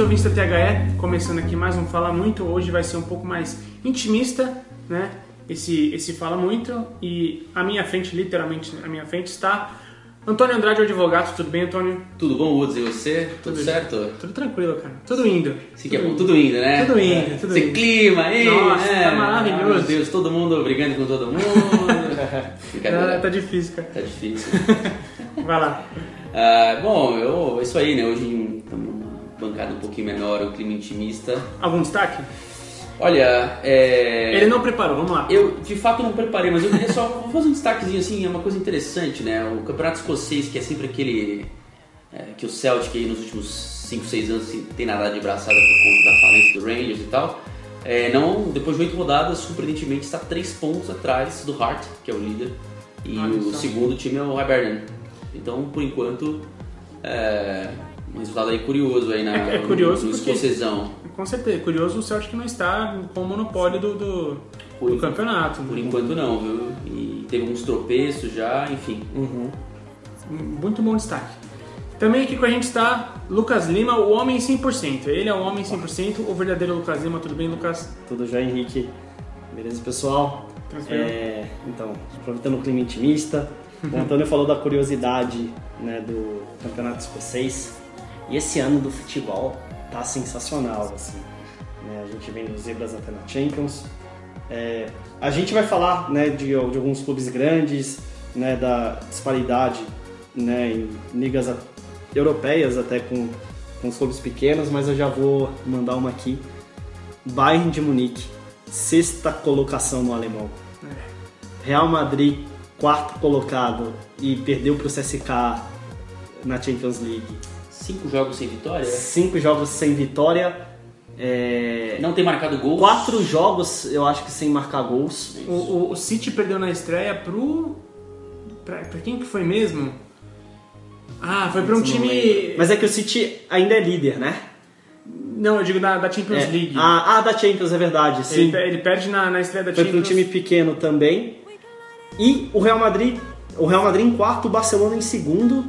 Bem-vindos, ouvintes da THE, começando aqui mais um Fala Muito. Hoje vai ser um pouco mais intimista, né? Esse, esse Fala Muito. E à minha frente, literalmente à minha frente, está Antônio Andrade, o advogado. Tudo bem, Antônio? Tudo bom, Woods? E você? Tudo, Tudo- certo? Tudo tranquilo, cara. Tudo indo. Sim, que é bom. Tudo indo, né? Tudo indo, É. tudo Sem indo. clima aí, Nossa, né? tá maravilhoso. Meu Deus, todo mundo brigando com todo mundo. Brincadeira. tá difícil, cara. Tá difícil. Vai lá. Ah, bom, eu, é isso aí, né? Hoje estamos bancada um pouquinho menor, um clima intimista. Algum destaque? Olha, é... Ele não preparou, vamos lá. Eu, de fato, não preparei, mas eu queria só vou fazer um destaquezinho assim, é uma coisa interessante, né? O campeonato escocês, que é sempre aquele é, que o Celtic aí nos últimos 5, 6 anos assim, tem nadado de braçada por conta da falência do Rangers e tal. É, não, depois de oito rodadas, surpreendentemente está três pontos atrás do Hart, que é o líder, e Olha o só. segundo time é o Hibernian. Então, por enquanto, é um resultado aí curioso aí na, É- é curioso no, no porque- escocesão. Com certeza. Curioso o Celtic não está com o monopólio do, do, Por do campeonato. Por enquanto não, viu? E teve uns tropeços já, enfim. Muito bom destaque. Também aqui com a gente está Lucas Lima, o homem 100%. Ele é o homem 100%, o verdadeiro Lucas Lima. Tudo bem, Lucas? Tudo já, Henrique? Beleza, pessoal? É, então, aproveitando o clima intimista, o Antônio falou da curiosidade né, do campeonato escocês. E esse ano do futebol tá sensacional, assim. né? A gente vem dos Zebras até na Champions. É, a gente vai falar né, de, de alguns clubes grandes, né, da disparidade né, em ligas europeias até com, com os clubes pequenos, mas eu já vou mandar uma aqui. Bayern de Munique, sexta colocação no alemão. Real Madrid, quarto colocado e perdeu para o CSK na Champions League. Cinco jogos sem vitória? Cinco jogos sem vitória, é, Não tem marcado gol? quatro jogos eu acho que sem marcar gols. O, o- o City perdeu na estreia pro. Pra, pra quem que foi mesmo? Ah, foi pra um time. Mas é que o City ainda é líder, né? Não, eu digo da, da Champions É. League. Ah, ah, da Champions, é verdade, sim. ele, ele perde na, na estreia da Foi para um Champions. time pequeno também. E o Real Madrid, o Real Madrid em quarto, o Barcelona em segundo.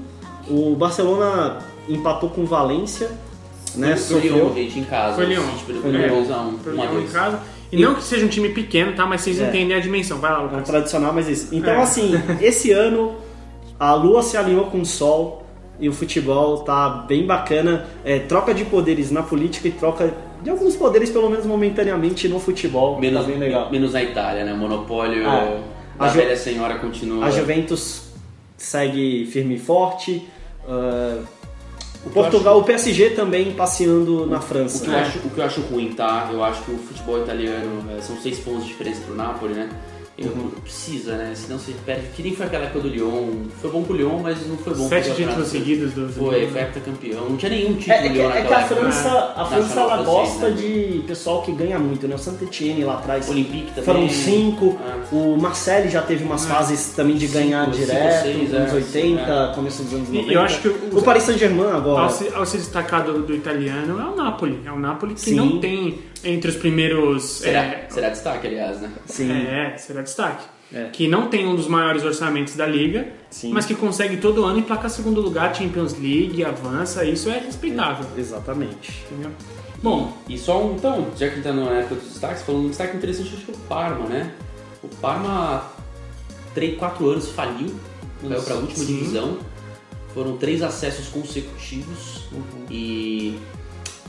O Barcelona empatou com o Valência, né? Foi o Lyon, gente, em casa. Foi O Lyon. City perdeu Foi Lyon. 2 a 1 Pro 1 a Lyon em 2 casa. E não que seja um time pequeno, tá? Mas vocês É. entendem a dimensão. Vai lá, É um Lucas. tradicional, mas isso. Então, É. assim, esse ano a lua se alinhou com o sol e o futebol tá bem bacana. É, troca de poderes na política e troca de alguns poderes, pelo menos momentaneamente, no futebol. Menos, tá bem legal. menos na Itália, né? O monopólio Ah, da a Ju- velha senhora continua. A Juventus segue firme e forte. ah, o eu Portugal, o PSG também passeando na O França. que, eu É. acho, o que eu acho ruim, tá? Eu acho que o futebol italiano é, são seis pontos de diferença pro Napoli, né? Uhum. Precisa, né? Senão você perde. Que nem foi aquela época do Lyon. Foi bom pro Lyon, mas não foi bom Sete pro títulos seguidos do. Foi, foi campeão. Não tinha nenhum título É, é do que, Lyon é que a. França, a França ela gosta né? de pessoal que ganha muito, né? O Saint-Etienne lá atrás Olympique também. foram cinco. Ah. O Marseille já teve umas fases também de ganhar Cinco, direto, cinco, seis, nos anos é, 80, começo dos anos E 90. eu acho que o- o Paris Saint-Germain agora. Ao se, ao se destacar do, do italiano é o Napoli. É o Napoli que Sim. não tem entre os primeiros. Será, é, será destaque, aliás, né? Sim. É, será destaque. É. Que não tem um dos maiores orçamentos da liga, Sim. mas que consegue todo ano emplacar segundo lugar, Champions League, avança, isso é respeitável. Exatamente. Entendeu? Bom, E só um, então, já que tá na época dos destaques, falando um destaque interessante, acho que é o Parma, né? O Parma, há 3, 4 anos, faliu, caiu pra última Sim. divisão. Foram três acessos consecutivos e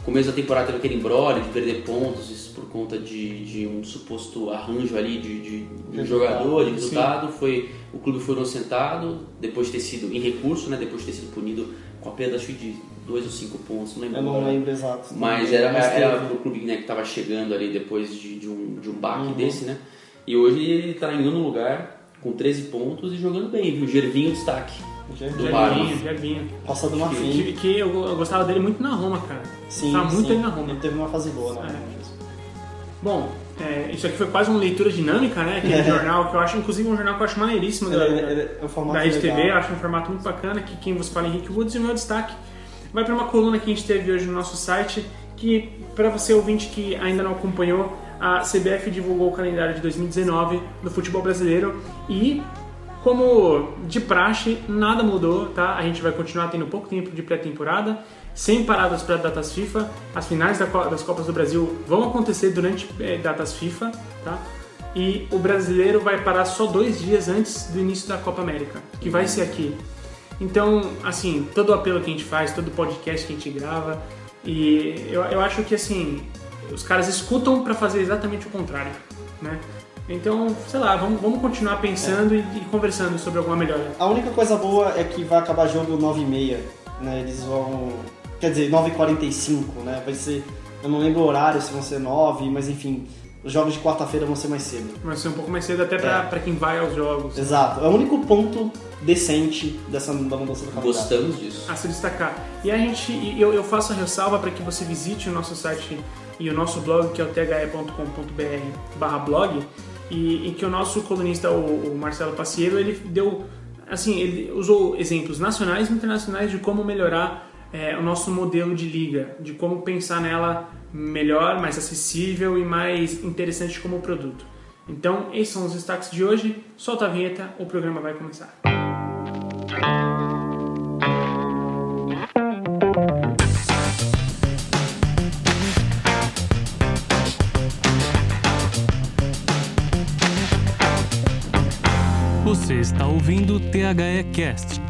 começo da temporada teve aquele embrólio de perder pontos, isso por conta de, de um suposto arranjo ali de, de, de um jogador, de sim. resultado. Foi, o clube foi inocentado, depois de ter sido em recurso, né? Depois de ter sido punido com a perda acho que de dois ou cinco pontos, não lembro. Eu não agora. lembro exato. Mas era, era pro clube né, que estava chegando ali depois de, de um, de um baque Uhum. desse, né? E hoje ele tá em nono lugar, com 13 pontos e jogando bem, viu? Gervinho destaque. Do Parma. Jebinho, Jebinho. Passado uma fim. Que, que eu, eu gostava dele muito na Roma, cara. Sim, Gostava muito sim. dele na Roma. Ele teve uma fase boa, né? Bom, é, isso aqui foi quase uma leitura dinâmica, né? Aquele jornal que eu acho, inclusive, um jornal que eu acho maneiríssimo da, Ele- ele- é um formato da Rede TV. legal. Eu acho um formato muito bacana. Que quem vos fala é Henrique Woods e o meu destaque vai para uma coluna que a gente teve hoje no nosso site. Que, para você ouvinte que ainda não acompanhou, a CBF divulgou o calendário de 2019 do futebol brasileiro e como de praxe, nada mudou, tá? A gente vai continuar tendo pouco tempo de pré-temporada, sem paradas para datas FIFA. As finais das Copas do Brasil vão acontecer durante é, datas FIFA, tá? E o brasileiro vai parar só dois dias antes do início da Copa América, que vai ser aqui. Então, assim, todo o apelo que a gente faz, todo o podcast que a gente grava, e eu, eu acho que, assim, os caras escutam para fazer exatamente o contrário, né? Então, sei lá, vamos, vamos continuar pensando é. e, e, conversando sobre alguma melhora. A única coisa boa é que vai acabar jogo 9h30, né? Eles vão. Quer dizer, 9h45, né? Vai ser. Eu não lembro o horário, se vão ser 9, mas enfim. Os jogos de quarta-feira vão ser mais cedo. Vai ser um pouco mais cedo até pra, é. Pra quem vai aos jogos. Exato. É o único ponto decente dessa da mudança do calendário. Gostamos disso. A se destacar. E a gente, eu, eu faço a ressalva para que você visite o nosso site e o nosso blog, que é o the.com.br blog, e, e, que o nosso colunista, o, o Marcelo Paciero, ele deu, assim, ele usou exemplos nacionais e internacionais de como melhorar é, o nosso modelo de liga, de como pensar nela melhor, mais acessível e mais interessante como produto. Então, esses são os destaques de hoje. Solta a vinheta, o programa vai começar. Você está ouvindo o THE Cast.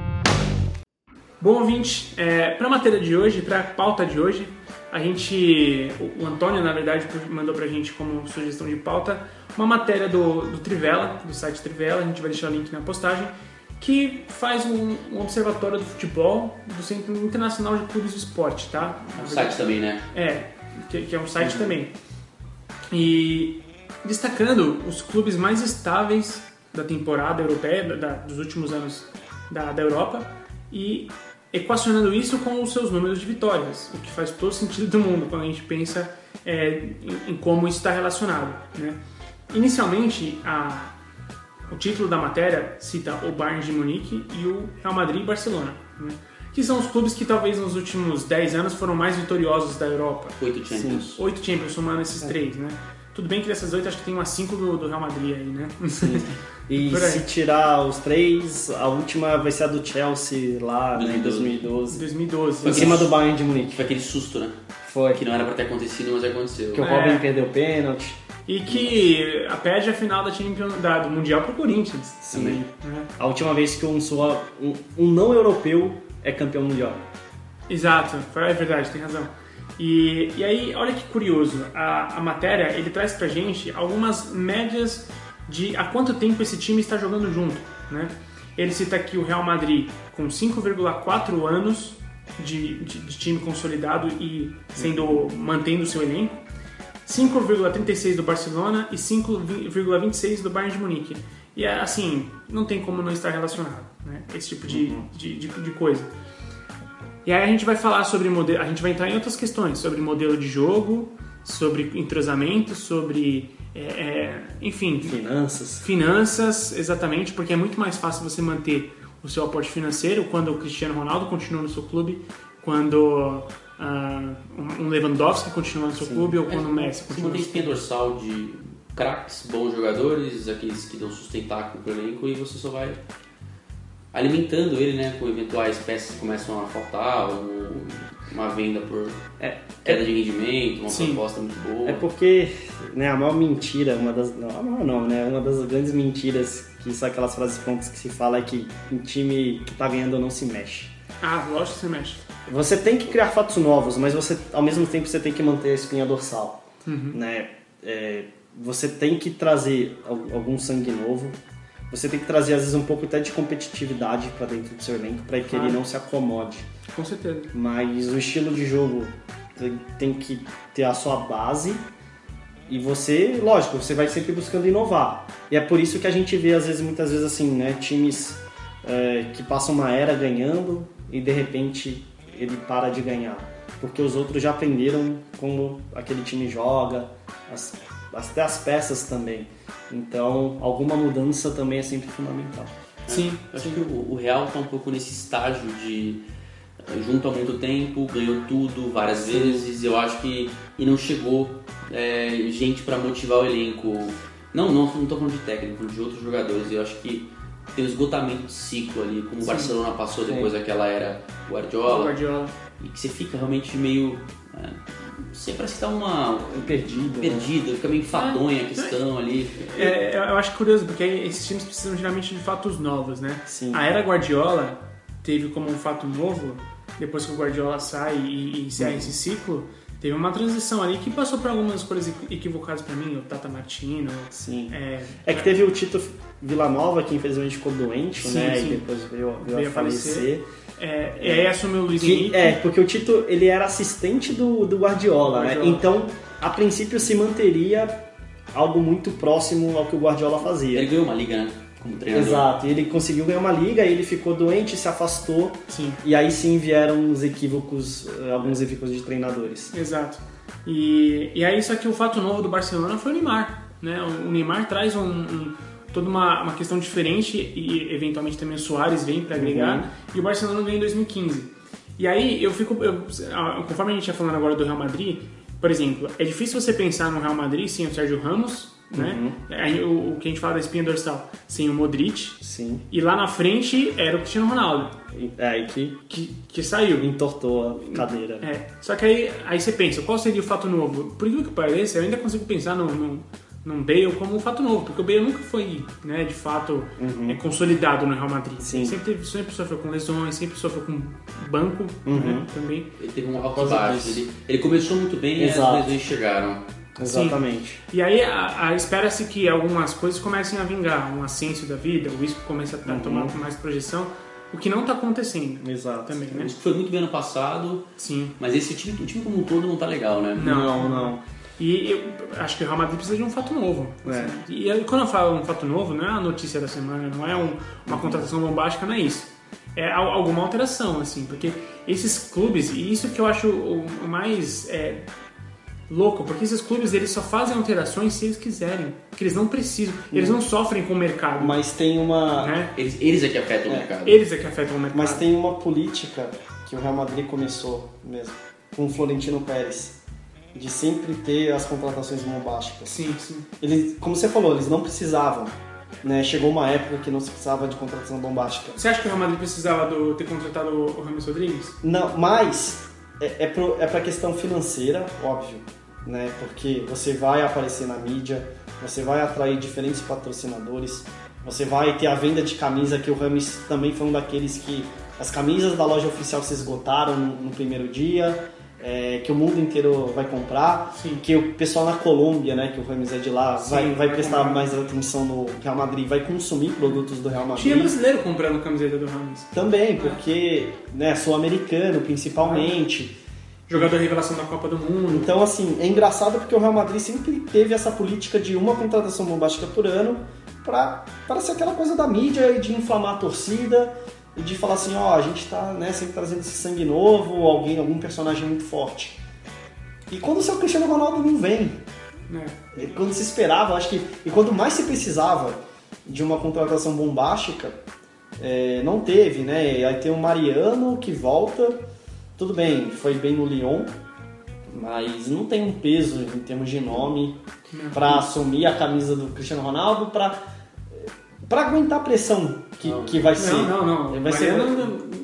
Bom ouvinte, é, para a matéria de hoje, para a pauta de hoje, a gente, o Antônio na verdade mandou para a gente como sugestão de pauta uma matéria do, do Trivela, do site Trivela, a gente vai deixar o link na postagem, que faz um, um, observatório do futebol do Centro Internacional de Clubes de Esporte, tá? É um site também, né? É, que, que é um site uhum. também. E destacando os clubes mais estáveis da temporada europeia, da, dos últimos anos da, da Europa, e equacionando isso com os seus números de vitórias, o que faz todo sentido do mundo quando a gente pensa é, em, em, como isso está relacionado. Né? Inicialmente, a, o título da matéria cita o Bayern de Munique e o Real Madrid e Barcelona, né? que são os clubes que talvez nos últimos 10 anos foram mais vitoriosos da Europa. Oito Champions. Oito Champions, somando esses é. três, né? Tudo bem que dessas oito acho que tem umas cinco do, do Real Madrid aí, né? Sim. E se tirar os três, a última vai ser a do Chelsea lá 2012. né, em 2012. 2012. Em cima do Bayern de Munique. Foi aquele susto, né? Foi. Que não era pra ter acontecido, mas aconteceu. Que o Robin é. perdeu o pênalti. E que a perde a final da Champions, da, do Mundial pro Corinthians. Sim. Né? A última vez que um, sua, um, um não europeu é campeão mundial. Exato, é verdade, tem razão. E, e aí, olha que curioso, a, a matéria ele traz pra gente algumas médias de há quanto tempo esse time está jogando junto, né? Ele cita aqui o Real Madrid com 5,4 anos de, de, de, time consolidado e sendo mantendo seu elenco, 5,36 do Barcelona e 5,26 do Bayern de Munique. E é assim, não tem como não estar relacionado, né? Esse tipo de, uhum. de, de, de coisa. E aí a gente vai falar sobre modelo, a gente vai entrar em outras questões, sobre modelo de jogo, sobre entrosamento, sobre é, é, enfim, finanças. Finanças, exatamente, porque é muito mais fácil você manter o seu aporte financeiro quando o Cristiano Ronaldo continua no seu clube, quando uh, um Lewandowski continua no seu Sim. clube ou quando o Messi continua. Você mantém espinha dorsal de craques, bons jogadores, aqueles que dão sustentáculo para o elenco e você só vai alimentando ele, né, com eventuais peças que começam a faltar, ou uma venda por é, queda é, de rendimento, uma sim. proposta muito boa. É porque, né, a maior mentira, uma das, não, a maior não, né, uma das grandes mentiras que são aquelas frases prontas que se fala é que um time que tá ganhando não se mexe. Ah, lógico que se mexe. Você tem que criar fatos novos, mas você, ao mesmo tempo, você tem que manter a espinha dorsal, uhum. né? É, você tem que trazer algum sangue novo, você tem que trazer às vezes um pouco até de competitividade para dentro do seu elenco para que ele não se acomode. Com certeza. Mas o estilo de jogo tem que ter a sua base e você, lógico, você vai sempre buscando inovar. E é por isso que a gente vê às vezes muitas vezes assim, né, times é, que passam uma era ganhando e de repente ele para de ganhar, porque os outros já aprenderam como aquele time joga, as, até as peças também. Então, alguma mudança também é sempre fundamental. Sim, acho sim. que o, o Real está um pouco nesse estágio de eh, junto há muito tempo, ganhou tudo várias sim. vezes. Eu acho que e não chegou é, gente para motivar o elenco. Não, não, não tô falando de técnico, de outros jogadores. Eu acho que tem um esgotamento de ciclo ali, como o Sim. Barcelona passou Sim. depois daquela era O Guardiola, Guardiola. e que você fica realmente meio. É, não sei, parece que tá uma. Perdido. né? perdido, fica meio enfadonha a questão ali. É, eu acho curioso, porque esses times precisam geralmente de fatos novos, né? Sim. A era Guardiola teve como um fato novo, depois que o Guardiola sai e, e encerra esse ciclo, teve uma transição ali que passou por algumas coisas equi- equivocadas pra mim, o Tata Martino. Sim. É, É que teve o Tito Villanova, que infelizmente ficou doente, Sim, né? sim. E depois veio, veio, Veio a falecer. falecer. é, e aí assumiu o Luiz Que- Henrique. é, porque o Tito, ele era assistente do, do Guardiola, né? Guardiola. Então, a princípio se manteria algo muito próximo ao que o Guardiola fazia. Ele ganhou uma liga, né? Como treinador. Exato, e ele conseguiu ganhar uma liga, ele ficou doente, se afastou, Sim, e aí sim vieram os equívocos, eh, alguns equívocos de treinadores. exato. E, e aí, só que o fato novo do Barcelona foi o Neymar. Né? O Neymar traz um, um- toda uma, uma questão diferente e eventualmente também o Soares vem para agregar. Uhum. E o Barcelona vem em 2015. E aí eu fico, eu- conforme a gente está falando agora do Real Madrid, por exemplo, é difícil você pensar no Real Madrid sem o Sérgio Ramos, né? Uhum. Aí, o, o que a gente fala da espinha dorsal, sem o Modric. Sim. E lá na frente era o Cristiano Ronaldo, É, e que que, que saiu. entortou a cadeira. É, só que aí, aí você pensa, qual seria o fato novo? Por incrível que pareça, eu ainda consigo pensar no, no, num Bale como um fato novo, porque o Bale nunca foi, né, de fato, é, consolidado no Real Madrid. Sim. Sempre, teve- sempre sofreu com lesões, sempre sofreu com banco né, também. Ele teve um alto e baixo. Ele, ele começou muito bem e as lesões chegaram. Exatamente. E aí a, a- espera-se que algumas coisas comecem a vingar, um ascenso da vida, o risco começa a tomar mais projeção, o que não está acontecendo Exato. também, né? Isso foi muito bem ano passado, Sim. mas esse time, o time como um todo não tá legal, né? Não. Não, não. E eu acho que o Real Madrid precisa de um fato novo. É. assim. E quando eu falo um fato novo, não é a notícia da semana, não é um- uma contratação bombástica, não é isso. É al- alguma alteração, assim, porque esses clubes, e isso que eu acho o o mais é, louco, porque esses clubes eles só fazem alterações se eles quiserem, porque eles não precisam, eles não sofrem com o mercado, Mas tem uma. né? Eles, eles é que afetam É. o mercado. Eles é que afetam o mercado. Mas tem uma política que o Real Madrid começou mesmo, com o Florentino Pérez, de sempre ter as contratações bombásticas. Sim, sim. Eles, como você falou, eles não precisavam. Né? Chegou uma época que não se precisava de contratação bombástica. Você acha que o Real Madrid precisava do- ter contratado o o Rames Rodrigues? Não, mas é, é, pro, é pra questão financeira, óbvio. Né? Porque você vai aparecer na mídia, você vai atrair diferentes patrocinadores, você vai ter a venda de camisa, que o Rames também foi um daqueles que as camisas da loja oficial se esgotaram no, no primeiro dia, é, que o mundo inteiro vai comprar, Sim. que o pessoal na Colômbia, né, que o Rames é de lá, Sim, vai, vai prestar comprar. mais atenção no Real Madrid, vai consumir produtos do Real Madrid. Tinha brasileiro comprando camiseta do Rames. Também, porque né, sou americano principalmente. Jogador revelação da Copa do Mundo. Então, assim, é engraçado porque o Real Madrid sempre teve essa política de uma contratação bombástica por ano para ser aquela coisa da mídia e de inflamar a torcida e de falar assim, ó, a gente tá né, sempre trazendo esse sangue novo, alguém, algum personagem muito forte. E quando o seu Cristiano Ronaldo não vem, e quando se esperava, acho que. E quanto mais se precisava de uma contratação bombástica, é, não teve, né? Aí tem o Mariano que volta, tudo bem, foi bem no Lyon, mas não tem um peso em termos de nome pra assumir a camisa do Cristiano Ronaldo, pra, pra aguentar a pressão que, que vai ser. Não, não, não. Vai ser. Não,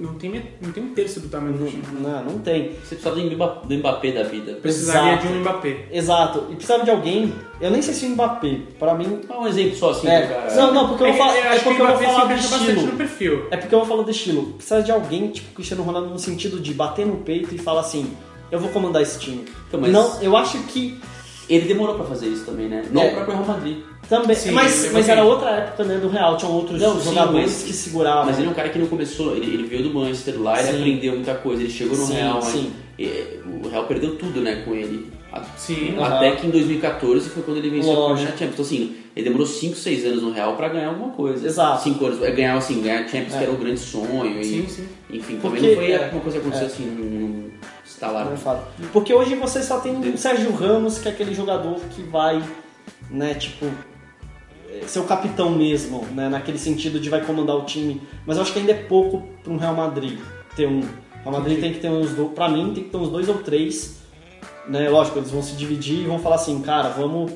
não, tem, não tem um terço do tamanho do time. Não, não tem. Você precisava do Mbappé, do Mbappé da vida. Precisaria Exato. de um Mbappé. Exato. E precisava de alguém. Eu nem sei se o Mbappé, pra mim. Dá um exemplo só assim, É, cara. não, não, porque eu vou É, falar, eu é acho que porque eu vou falar do estilo. no perfil. É porque eu vou falar do estilo. Precisa de alguém, tipo Cristiano Ronaldo, no sentido de bater no peito e falar assim: eu vou comandar esse time. Então, mas- Não, eu acho que Ele demorou pra fazer isso também, né? Não É. o próprio Real Madrid. também. Sim, mas mas era outra época né, do Real, tinham outros Não, sim, jogadores mas- que seguravam. Mas ele é um cara que não começou, ele, ele veio do Manchester lá, ele Sim. aprendeu muita coisa, ele chegou no Sim, Real, sim. o Real perdeu tudo, né, com ele. A- Sim. Até que em 2014 foi quando ele venceu a Lógico. Champions. Então assim, ele demorou 5, 6 anos no Real pra ganhar alguma coisa. Exato. 5 anos, é, ganhar assim, ganhar a Champions É. que era um grande sonho. E, Sim, sim. Enfim, Porque- também não foi é, uma coisa que aconteceu é. assim, num, Não. Porque hoje você só tem o Sérgio Ramos, que é aquele jogador que vai, né, tipo, é, ser o capitão mesmo, né, naquele sentido de vai comandar o time. Mas eu acho que ainda é pouco para um Real Madrid ter um. Real Madrid tem que ter uns dois, pra mim tem que ter uns dois ou três, né, lógico, eles vão se dividir e vão falar assim, cara, vamos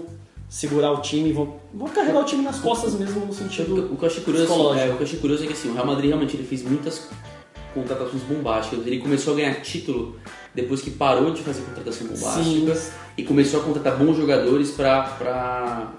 segurar o time, vão, vão carregar o time nas costas mesmo no sentido O que eu achei curioso, psicológico. é, o que eu achei curioso é que assim, o Real Madrid realmente ele fez muitas contratações bombásticas. Ele começou a ganhar título depois que parou de fazer contratação bombástica Sim. e começou a contratar bons jogadores pra, pra,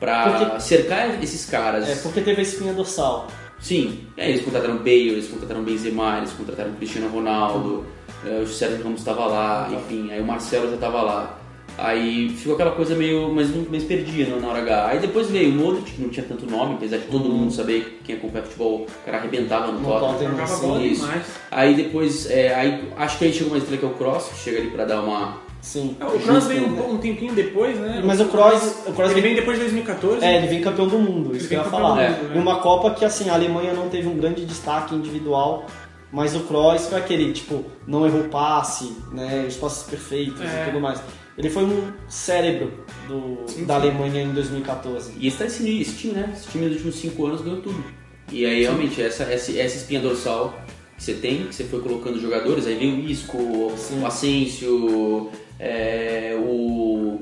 pra Porque- cercar esses caras. É, porque teve a espinha dorsal. Sim, é, eles contrataram Bale, eles contrataram Benzema, eles contrataram Cristiano Ronaldo, é, o Sérgio Ramos estava lá, enfim, aí o Marcelo já estava lá. Aí ficou aquela coisa meio mais, mais perdida na hora H. Aí depois veio o Modric, que não tinha tanto nome, apesar de todo mundo saber quem acompanha futebol, o cara arrebentava no, No Tottenham. Tottenham, sim, isso. demais. Aí depois, é, aí, acho que aí chegou uma estrela que é o Cross, que chega ali pra dar uma... Sim. É, O Kroos veio um, um tempinho depois, né? Mas o Kroos, o Kroos Ele vem, vem depois de 2014. é, ele vem campeão do mundo, isso que eu ia falar. do mundo, né? Em uma Copa que assim, a Alemanha não teve um grande destaque individual, mas o Kroos foi aquele, tipo, não errou passe, né, os passes perfeitos É. e tudo mais. Ele foi um cérebro do, Sim, da sim. Alemanha em 2014. E esse, tá esse, esse time, né? Esse time nos últimos cinco anos ganhou tudo. E aí, realmente, essa, essa, essa espinha dorsal que você tem, que você foi colocando jogadores, aí veio o Isco, Sim. o Asensio, é, o,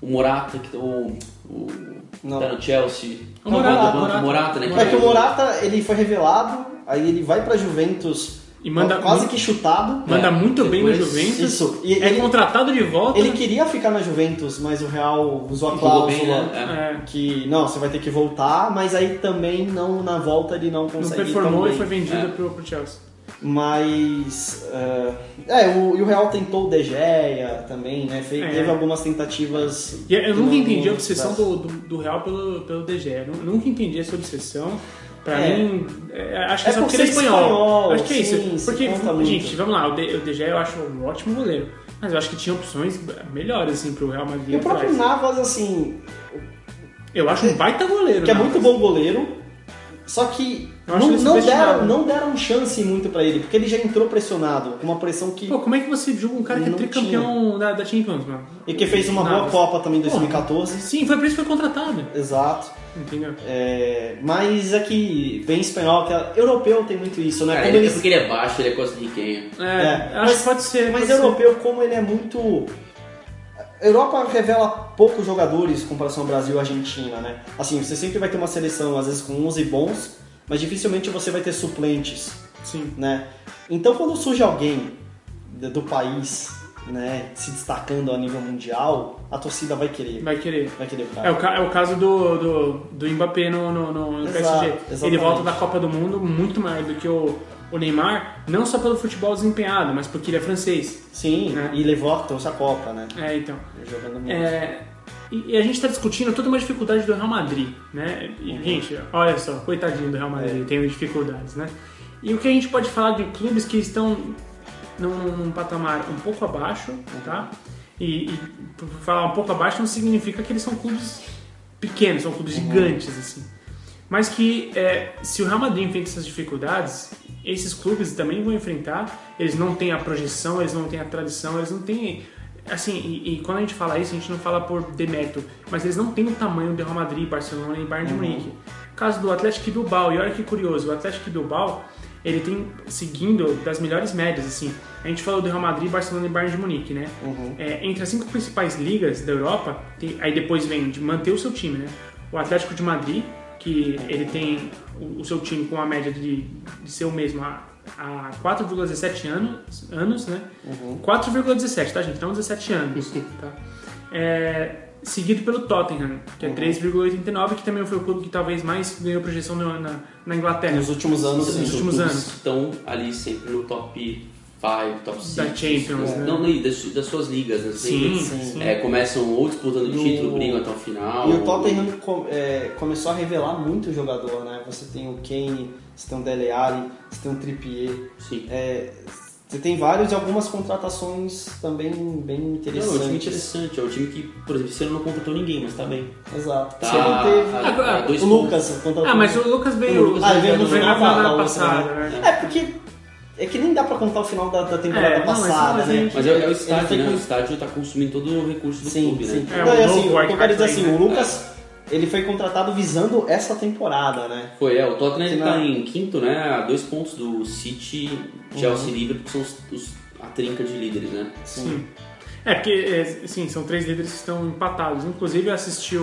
o Morata, que o, o Não. tá no Chelsea. O Morata, o Morata. Morata, né? É que o Morata, ele foi revelado, aí ele vai pra Juventus E manda quase muito- que chutado. Manda É, muito bem no depois- Juventus. Isso. E é ele- contratado de volta. Ele queria ficar na Juventus, mas o Real usou a cláusula né? É, que não, você vai ter que voltar, mas aí também não na volta ele não não consegue performou tão e foi vendido É. pro, pro Chelsea. Mas é, é, o, e o Real tentou o De Gea também, né? Fe- É. Teve algumas tentativas. E eu nunca não- entendi a não obsessão do, do, do Real pelo, pelo De Gea. Eu nunca entendi essa obsessão. Pra É. mim, é, acho que É é só por porque ele é espanhol. espanhol, acho que é sim, isso. Porque, gente, vamos lá, o Gea eu acho um ótimo goleiro. Mas eu acho que tinha opções melhores, assim, pro Real Madrid. E o próprio. Navas, assim, Eu acho um baita goleiro. que é né? muito bom goleiro, só que não, ele não, deram, não deram chance muito pra ele, porque ele já entrou pressionado, com uma pressão que. Pô, como é que você julga um cara que é tricampeão da, da Champions, mano? E que fez uma boa. Copa também em 2014. Sim, foi por isso que foi contratado. Exato. Entendeu? É, mas é que vem espanhol, que é- europeu tem muito isso, né? Cara, Como ele, é eles- porque ele é baixo, ele é quase riquenho. É, É, acho mas- que pode ser. Mas pode ser. europeu, como ele é muito. Europa revela poucos jogadores em comparação ao Brasil e Argentina, né? Assim, você sempre vai ter uma seleção, às vezes com 11 bons, mas dificilmente você vai ter suplentes, Sim. né? Então, quando surge alguém do país, né, se destacando a nível mundial, a torcida vai querer, Vai querer. vai querer É o, é o caso do, do, do Mbappé no, no, no Exato, PSG. Ele exatamente. volta da Copa do Mundo muito maior do que o, o Neymar, não só pelo futebol desempenhado, mas porque ele é francês. Sim, né? e levou trouxe a Copa, né? É, então. Jogando muito. É, e, a gente está discutindo toda uma dificuldade do Real Madrid, né? E, Uhum. Gente, olha só, coitadinho do Real Madrid, É. tendo dificuldades, né? E o que a gente pode falar de clubes que estão num, num patamar um pouco abaixo, tá? E, e falar um pouco abaixo não significa que eles são clubes pequenos, são clubes gigantes, assim. Mas que é, se o Real Madrid enfrenta essas dificuldades, esses clubes também vão enfrentar. Eles não têm a projeção, eles não têm a tradição, eles não têm. Assim, e, e quando a gente fala isso, a gente não fala por demérito, mas eles não têm o tamanho do Real Madrid, Barcelona e Bayern de Munique. Caso do Atlético Bilbao, e olha que curioso, o Atlético Bilbao ele tem seguindo das melhores médias, assim. A gente falou do Real Madrid, Barcelona e Bayern de Munique, né? Uhum. É, entre as cinco principais ligas da Europa, tem- aí depois vem de manter o seu time, né? O Atlético de Madrid, que ele tem o, seu time com a média de, de ser o mesmo há, há 4,17 anos, anos, né? 4,17, tá, gente? Não 17 anos, tá? É, seguido pelo Tottenham, que é 3,89, que também foi o clube que talvez mais ganhou projeção na, na, na Inglaterra. Nos últimos anos, Nos sim. últimos anos. estão ali sempre no top 5, top 6. Da Champions, né? Não, não, das, das suas ligas, né? Sim, Sempre, sim. é, começam ou disputando o- título, brigam até o final. E o Tottenham com- é, começou a revelar muito jogador, né? Você tem o Kane, você tem o Dele Alli, você tem o Trippier. Sim. É, você tem vários e algumas contratações também bem Não, é um interessantes. time interessante. É um time que, por exemplo, ano não contratou ninguém, mas tá bem. Exato. Tá, Você não teve... a- a dois o. Lucas contratou... Ah, mas o Lucas veio, O Lucas Ah, ele veio no final na da- passada, outra, né? É porque... É que nem dá pra contar o final da, da temporada É, não, mas- passada, a né? Mas é, é o estádio, né? com- O estádio tá consumindo todo o recurso do Sim, clube, sim. né? É, não, o e assim, o que eu quero dizer assim, Lane, o Lucas, ele foi contratado visando essa temporada, né? Foi, é, o Tottenham ele não- tá em quinto, né? A dois pontos do City, Chelsea Uhum. e Liverpool, que são os, os- a trinca de líderes, né? Sim. É, porque, é, assim, são três líderes que estão empatados. Inclusive, eu assisti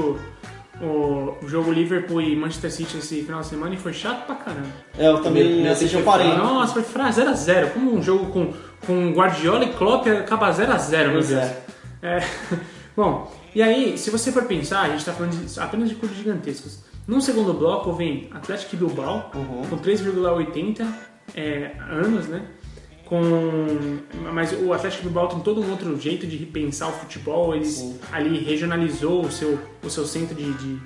o, jogo Liverpool e Manchester City esse final de semana e foi chato pra caramba. É, eu também assisti, eu foi parei. fraco. Nossa, foi fra 0x0. Como um jogo com, com Guardiola e Klopp acaba 0x0, meu Deus. é. É, Bom, e aí, se você for pensar, a gente tá falando de- apenas de clubes gigantescos. No segundo bloco vem Atlético Bilbao, Uhum. com 3,80 é, anos, né? Com, mas o Atlético Bilbao tem todo um outro jeito de repensar o futebol. Eles Sim. ali regionalizou o seu, o seu centro de, de,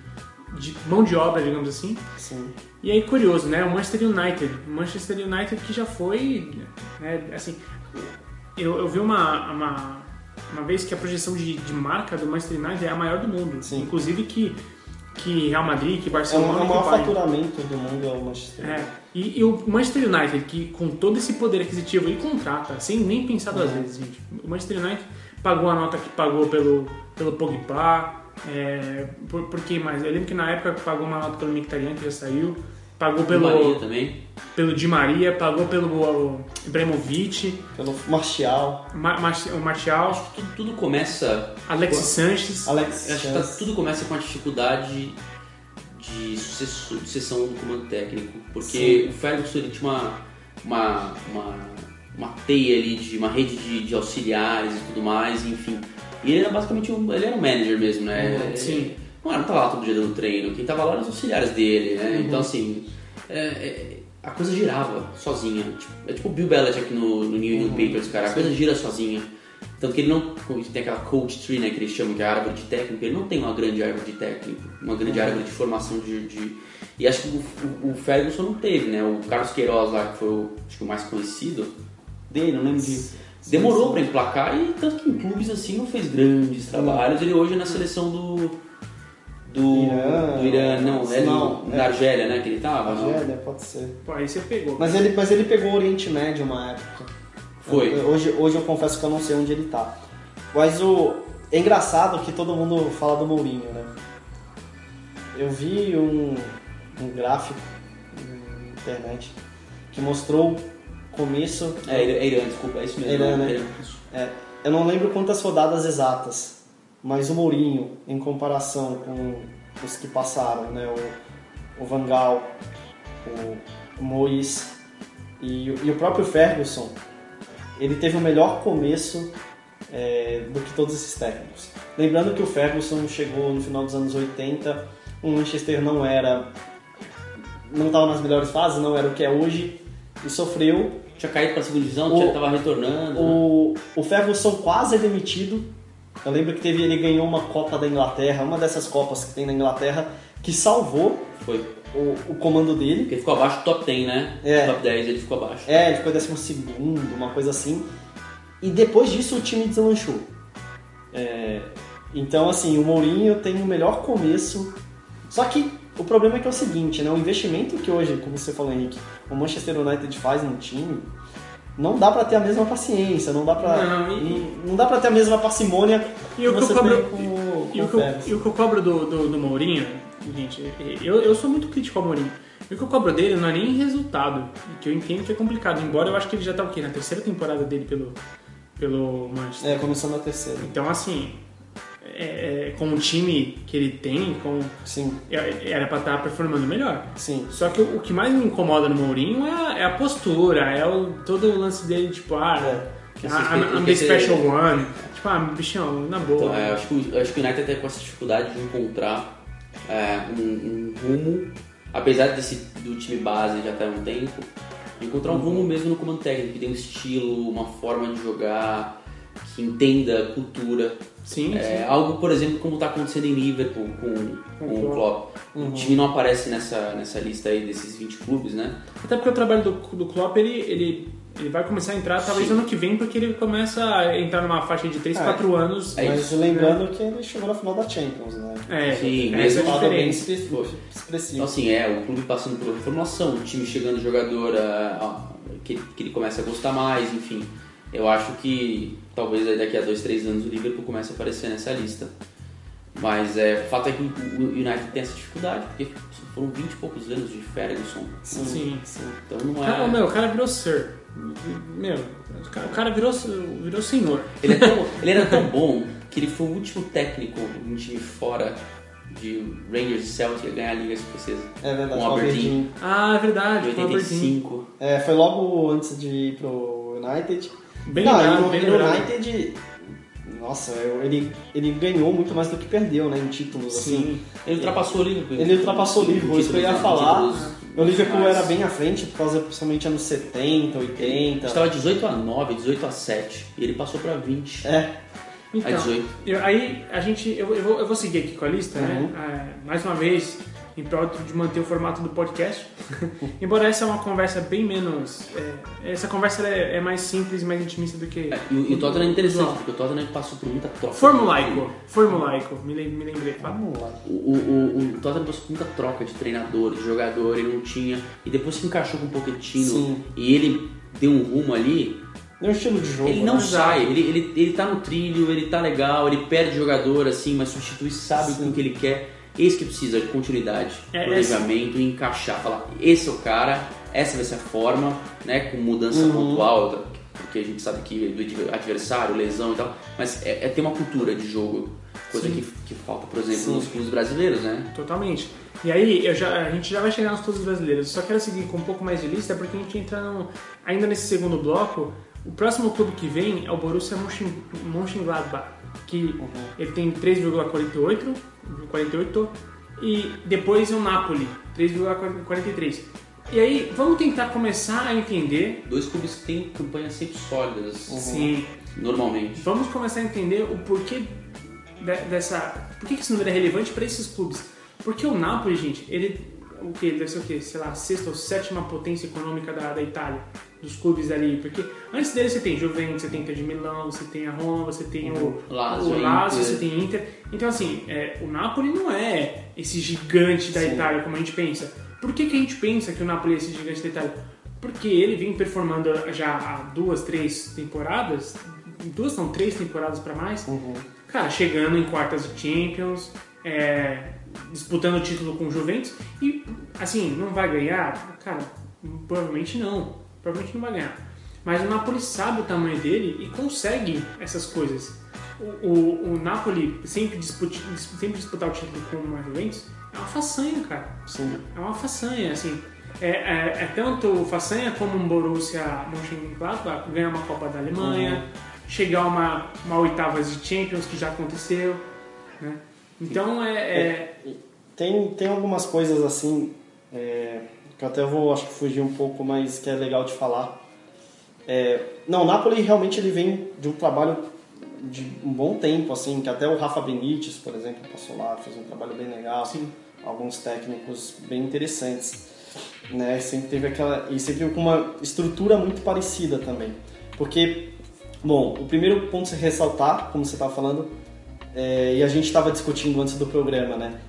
de mão de obra, digamos assim. Sim. E aí, curioso, né? O Manchester United. Manchester United que já foi, né, assim... Eu, eu vi uma, uma, uma vez que a projeção de, de marca do Manchester United é a maior do mundo. Sim. Inclusive que, que Real Madrid, que É Barcelona... é o maior que faturamento do mundo é o Manchester. É, e, e o Manchester United, que com todo esse poder aquisitivo, ele contrata, sem nem pensar duas Uhum. vezes, gente. O Manchester United pagou a nota que pagou pelo, pelo Pogba, é, por, por quem mais? Eu lembro que na época pagou uma nota pelo Mkhitaryan, que já saiu, pagou Pelo pelo, Maria também. Pelo Di Maria, pagou pelo Ibrahimovic, Pelo Martial, Ma, Ma, o Martial, Tudo, tudo começa. Alexis Sanches. Alex acho que tá- tudo começa com a dificuldade de sucessão do comando técnico. Porque o Ferguson ele tinha uma, uma, uma, uma teia ali, de uma rede de, de auxiliares e tudo mais, enfim. E ele era basicamente um, ele era um manager mesmo, né? Uhum, sim. Não era, não tava lá todo dia dando treino, quem tava lá eram os auxiliares dele, né? Uhum. Então assim, é- é- a coisa girava sozinha. Tipo, é tipo o Bill Belichick no, no New England Uhum. Papers, cara. A coisa gira sozinha. Tanto que ele não. Tem aquela coach tree, né, que eles chamam, a árvore de técnico. Ele não tem uma grande árvore de técnico, uma grande Uhum. árvore de formação de. de- E acho que o, o, o Ferguson não teve, né? O Carlos Queiroz lá, que foi o, acho que o mais conhecido dele, não lembro de. Demorou pra emplacar e tanto que em clubes assim não fez grandes trabalhos. Ele hoje é na seleção do. Do Irã, do Irã, não, é não, no- é. na Argélia, né? Que ele tava, não? Argélia, pode ser. Pô, aí você pegou. Mas ele, mas ele pegou o Oriente Médio uma época. Foi. Eu- Hoje, hoje eu confesso que eu não sei onde ele tá. Mas o. É engraçado que todo mundo fala do Mourinho, né? Eu vi um, um gráfico na internet que mostrou o começo. É, Irã, é Irã, desculpa, é isso mesmo. Irã, né? Irã. É, eu não lembro quantas rodadas exatas, mas o Mourinho, em comparação com os que passaram, né? O, o Van Gaal, o, o Mois e, o- e o próprio Ferguson, ele teve o melhor começo é, do que todos esses técnicos. Lembrando que o Ferguson chegou no final dos anos 80, o Manchester não era. não estava nas melhores fases, não era o que é hoje, e sofreu Tinha caído pra segunda divisão, O- já tava retornando. né? o, o Ferguson quase é demitido. Eu lembro que teve, ele ganhou uma Copa da Inglaterra, uma dessas Copas que tem na Inglaterra, que salvou Foi. o, o comando dele. Porque ele ficou abaixo do top 10, né? É. Top 10 ele ficou abaixo. É, ele ficou décimo segundo, uma coisa assim. E depois disso o time deslanchou. É, então, assim, o Mourinho tem o melhor começo. Só que o problema é que é o seguinte, né? O investimento que hoje, como você falou, Henrique, o Manchester United faz no time, não dá pra ter a mesma paciência, não dá pra. Não, e- não, dá pra ter a mesma parcimônia E o que eu cobro, tem com, o- e, o que eu, e o que eu cobro do, do, do Mourinho, gente, eu, eu sou muito crítico ao Mourinho. E o que eu cobro dele não é nem resultado, que eu entendo que é complicado, embora eu acho que ele já tá o quê? Na terceira temporada dele pelo, pelo Manchester. É, começando a terceira. Então, assim, é, é, com o time que ele tem, com, Sim, é- era pra estar performando melhor. sim. Só que o, o que mais me incomoda no Mourinho é a, é a postura, é o, todo o lance dele, tipo, ah, É, I'm, I'm the special one. Tipo, ah, bichão, na boa. Então, é, acho, que, o- acho que o United tem com essa dificuldade de encontrar é, um, um rumo, apesar desse, do time base já estar há um tempo, encontrar um rumo mesmo no comando técnico, que tem um estilo, uma forma de jogar, que entenda a cultura. Sim, É, sim. algo, por exemplo, como está acontecendo em Liverpool com, Com com o Klopp. O time não aparece nessa, nessa lista aí desses 20 clubes, né? Até porque o trabalho do, do Klopp, ele, ele, ele vai começar a entrar talvez Sim. ano que vem, porque ele começa a entrar numa faixa de 3, É. 4 anos. É Mas isso. lembrando que ele chegou na final da Champions, né? É, Sim, é mesmo Resultado bem expressivo. Então, assim, é, o clube passando por reformulação, o time chegando jogador ah, ah, que, que ele começa a gostar mais, enfim. Eu acho que talvez aí daqui a dois, três anos o Liverpool comece a aparecer nessa lista. Mas é, o fato é que o United tem essa dificuldade, porque foram 20 e poucos anos de Ferguson. Sim. sim. Então não Cara, é. meu, o cara virou Sir. Meu, o cara- o cara virou, virou senhor. Ele, é tão- ele era tão bom que ele foi o último técnico de um time fora de Rangers e Celtic a ganhar a Liga Escocesa. É verdade, Com o Aberdeen. Aberdeen. Ah, é De verdade, Aberdeen. 85. É, foi logo antes de ir pro United. Bem Não, no, bem lembrado. United, nossa, eu- ele, ele ganhou muito mais do que perdeu, né, em títulos, assim. Sim. Ele ultrapassou o Liverpool. Ele ultrapassou o Liverpool, isso que eu ia falar. O Liverpool era bem à frente, por causa principalmente anos 70, 80. Estava 18 a 9, 18 a 7. E ele passou pra 20 É, a Então, 18. eu- aí a gente. Eu, eu vou, eu vou seguir aqui com a lista, Uhum. né? Ah, mais uma vez, em prol de manter o formato do podcast. Embora essa é uma conversa bem menos. é, essa conversa é, é mais simples e mais intimista do que. É, e, o- e o Tottenham é interessante, porque o Tottenham passou por muita troca. Formulaico. Formulaico. Me, lem- me lembrei. Lá. O, o, o, o Tottenham passou por muita troca de treinador, de jogador, ele não tinha. E depois se encaixou com o Pochettino Sim. e ele deu um rumo ali. Deu um estilo de jogo. Ele não né? sai, ele, ele, ele tá no trilho, ele tá legal, ele perde jogador assim, mas substitui, sabe Sim. o que ele quer. Esse que precisa de continuidade, É, planejamento e encaixar. Falar, esse é o cara, essa vai ser a forma, né? Com mudança Uhum. pontual, porque a gente sabe que do adversário, lesão e tal, mas é, é ter uma cultura de jogo, coisa que, que falta, por exemplo, Sim. nos clubes brasileiros, né? Totalmente. E aí, eu já, a gente já vai chegar nos clubes brasileiros. Só quero seguir com um pouco mais de lista, porque a gente entra ainda nesse segundo bloco. O próximo clube que vem é o Borussia Mönchen- Mönchengladbach, que ele tem 3,48, 48, e depois o Napoli, 3,43. E aí, vamos tentar começar a entender, Dois clubes que têm campanhas sempre sólidas, sim, normalmente. Vamos começar a entender o porquê de- dessa. Por que esse número é relevante para esses clubes? Porque o Napoli, gente, ele. O que? Deve ser o quê? Sei lá, a sexta ou sétima potência econômica da, da Itália, dos clubes ali. Porque antes dele você tem Juventus, você tem Inter de Milão, você tem a Roma, você tem o Lazio, o Lazio você tem Inter. Então, assim, é, o Napoli não é esse gigante da Sim. Itália como a gente pensa. Por que, que a gente pensa que o Napoli é esse gigante da Itália? Porque ele vem performando já há duas, três temporadas, duas não, três temporadas para mais, Uhum. cara, chegando em quartas de Champions, é, disputando o título com o Juventus e, assim, não vai ganhar? Cara, provavelmente não. Provavelmente não vai ganhar. Mas o Napoli sabe o tamanho dele e consegue essas coisas. O, o, o Napoli sempre, dispute, sempre disputar o título com o Juventus é uma façanha, cara. Sim. É uma façanha, assim. É, é, é tanto façanha como um Borussia Mönchengladbach ganhar uma Copa da Alemanha, chegar a uma, uma oitavas de Champions que já aconteceu, né? Então é, é- Tem, tem algumas coisas assim, é, que eu até vou, acho que fugir um pouco, mas que é legal de falar. É, não, o Napoli realmente ele vem de um trabalho de um bom tempo, assim, que até o Rafa Benítez, por exemplo, passou lá, fez um trabalho bem legal. Sim. Alguns técnicos bem interessantes. Né? Sempre teve aquela. E sempre com uma estrutura muito parecida também. Porque, bom, o primeiro ponto a se ressaltar, como você estava falando, é, e a gente estava discutindo antes do programa, né?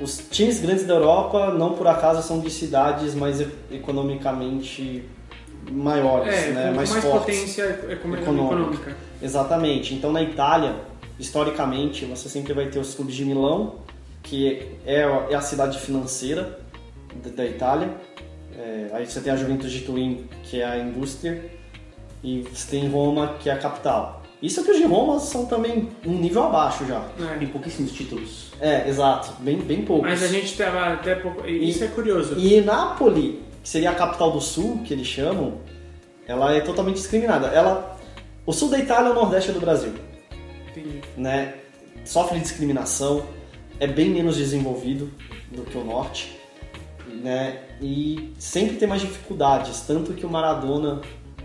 Os times grandes da Europa, não por acaso, são de cidades mais economicamente maiores, é, né? mais, mais fortes. potência econômica. Econômica. Exatamente. Então na Itália, historicamente, você sempre vai ter os clubes de Milão, que é a, é a cidade financeira da, da Itália. É, aí você tem a Juventus de Turim, que é a indústria, e você tem Roma, que é a capital. Isso que os de Roma são também um nível abaixo já. É. Tem pouquíssimos títulos. É, exato, bem, bem poucos. Mas a gente tava até pouco. e Isso é curioso. E Nápoles, que seria a capital do sul, que eles chamam, ela é totalmente discriminada. Ela, o sul da Itália é o nordeste do Brasil. Entendi. né, sofre discriminação, é bem menos desenvolvido do que o norte, né, e sempre tem mais dificuldades, tanto que o Maradona,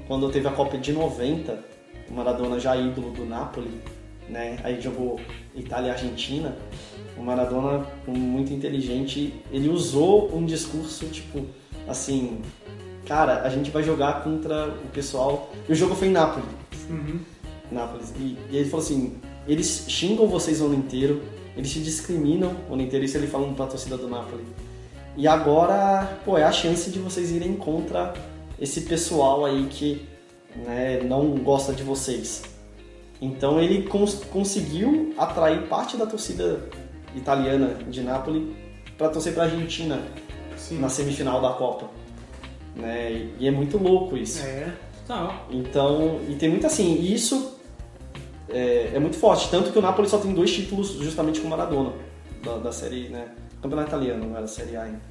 quando teve a Copa de 90, o Maradona já ídolo do Napoli, né, aí jogou Itália e Argentina, o Maradona, muito inteligente, ele usou um discurso tipo assim, cara, a gente vai jogar contra o pessoal, e o jogo foi em Nápoles, Uhum. Nápoles. E, e ele falou assim: eles xingam vocês o ano inteiro, eles te discriminam o ano inteiro, isso ele falando pra torcida do Napoli. E agora, pô, é a chance de vocês irem contra esse pessoal aí que né, não gosta de vocês. Então ele cons conseguiu atrair parte da torcida italiana de Nápoles para torcer pra Argentina Sim. na semifinal da Copa. Né? E é muito louco isso. É. Então, e tem muito assim, e isso é, é muito forte. Tanto que o Napoli só tem dois títulos justamente com o Maradona, da, da série, né? Campeonato italiano, não era série A ainda.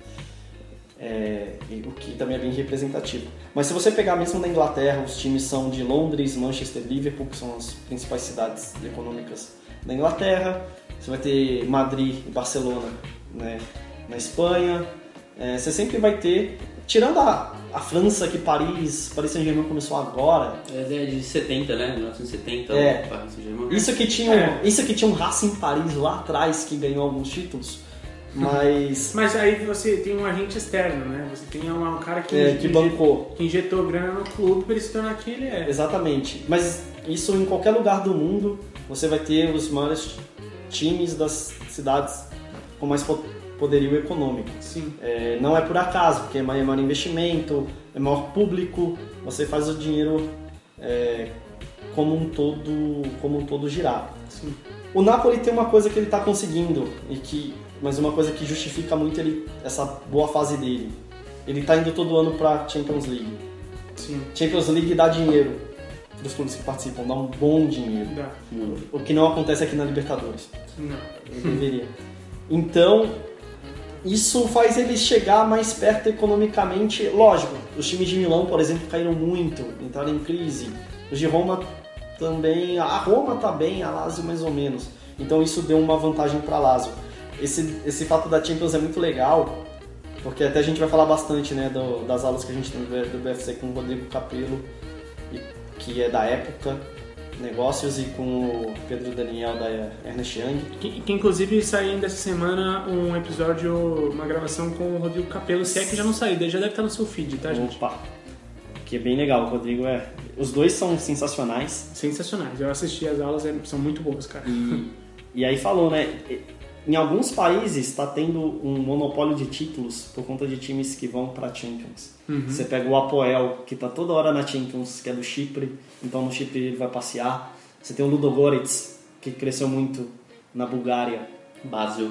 É, o que também é bem representativo. Mas se você pegar mesmo na Inglaterra, os times são de Londres, Manchester, Liverpool, que são as principais cidades econômicas da Inglaterra. Você vai ter Madrid e Barcelona né, na Espanha. É, você sempre vai ter, tirando a, a França, que Paris, Paris Saint-Germain começou agora, É de 70, né? 1970, É. Paris Saint-Germain. Isso que tinha, um- É. isso que tinha um Racing Paris lá atrás que ganhou alguns títulos, mas Mas aí você tem um agente externo, né? Você tem um, um cara que, é, que bancou. que injetou grana no clube pra ele se tornar quem ele é. Exatamente. Mas isso em qualquer lugar do mundo, você vai ter os maiores times das cidades com mais po- poderio econômico. Sim. É, não é por acaso, porque é maior maior investimento, é maior público, você faz o dinheiro é, como um todo, como um todo girar. Sim. O Napoli tem uma coisa que ele está conseguindo e que, mas uma coisa que justifica muito ele essa boa fase dele. Ele está indo todo ano para Champions League. Sim. Champions League dá dinheiro para os clubes que participam, dá um bom dinheiro. Dá. O que não acontece aqui na Libertadores. Não. Ele deveria. Então, isso faz ele chegar mais perto economicamente. Lógico, os times de Milão, por exemplo, caíram muito, entraram em crise. Os de Roma também. A Roma tá bem, a Lazio mais ou menos. Então isso deu uma vantagem para Lazio. Esse, esse fato da Champions é muito legal, porque até a gente vai falar bastante né, do- das aulas que a gente tem do, BFC com o Rodrigo Capello, que é da época, negócios, e com o Pedro Daniel da Ernest Young. Que, que inclusive saindo essa semana um episódio, uma gravação com o Rodrigo Capello, se é que já não saiu, já deve estar no seu feed, tá, gente? Opa! Que é bem legal, o Rodrigo é. Os dois são sensacionais. Sensacionais. Eu assisti as aulas, é- são muito boas, cara. E, e aí falou, né? Em alguns países está tendo um monopólio de títulos por conta de times que vão para Champions. Você pega o Apoel, que tá toda hora na Champions, que é do Chipre, então no Chipre ele vai passear. Você tem o Ludogorets, que cresceu muito na Bulgária, Basel.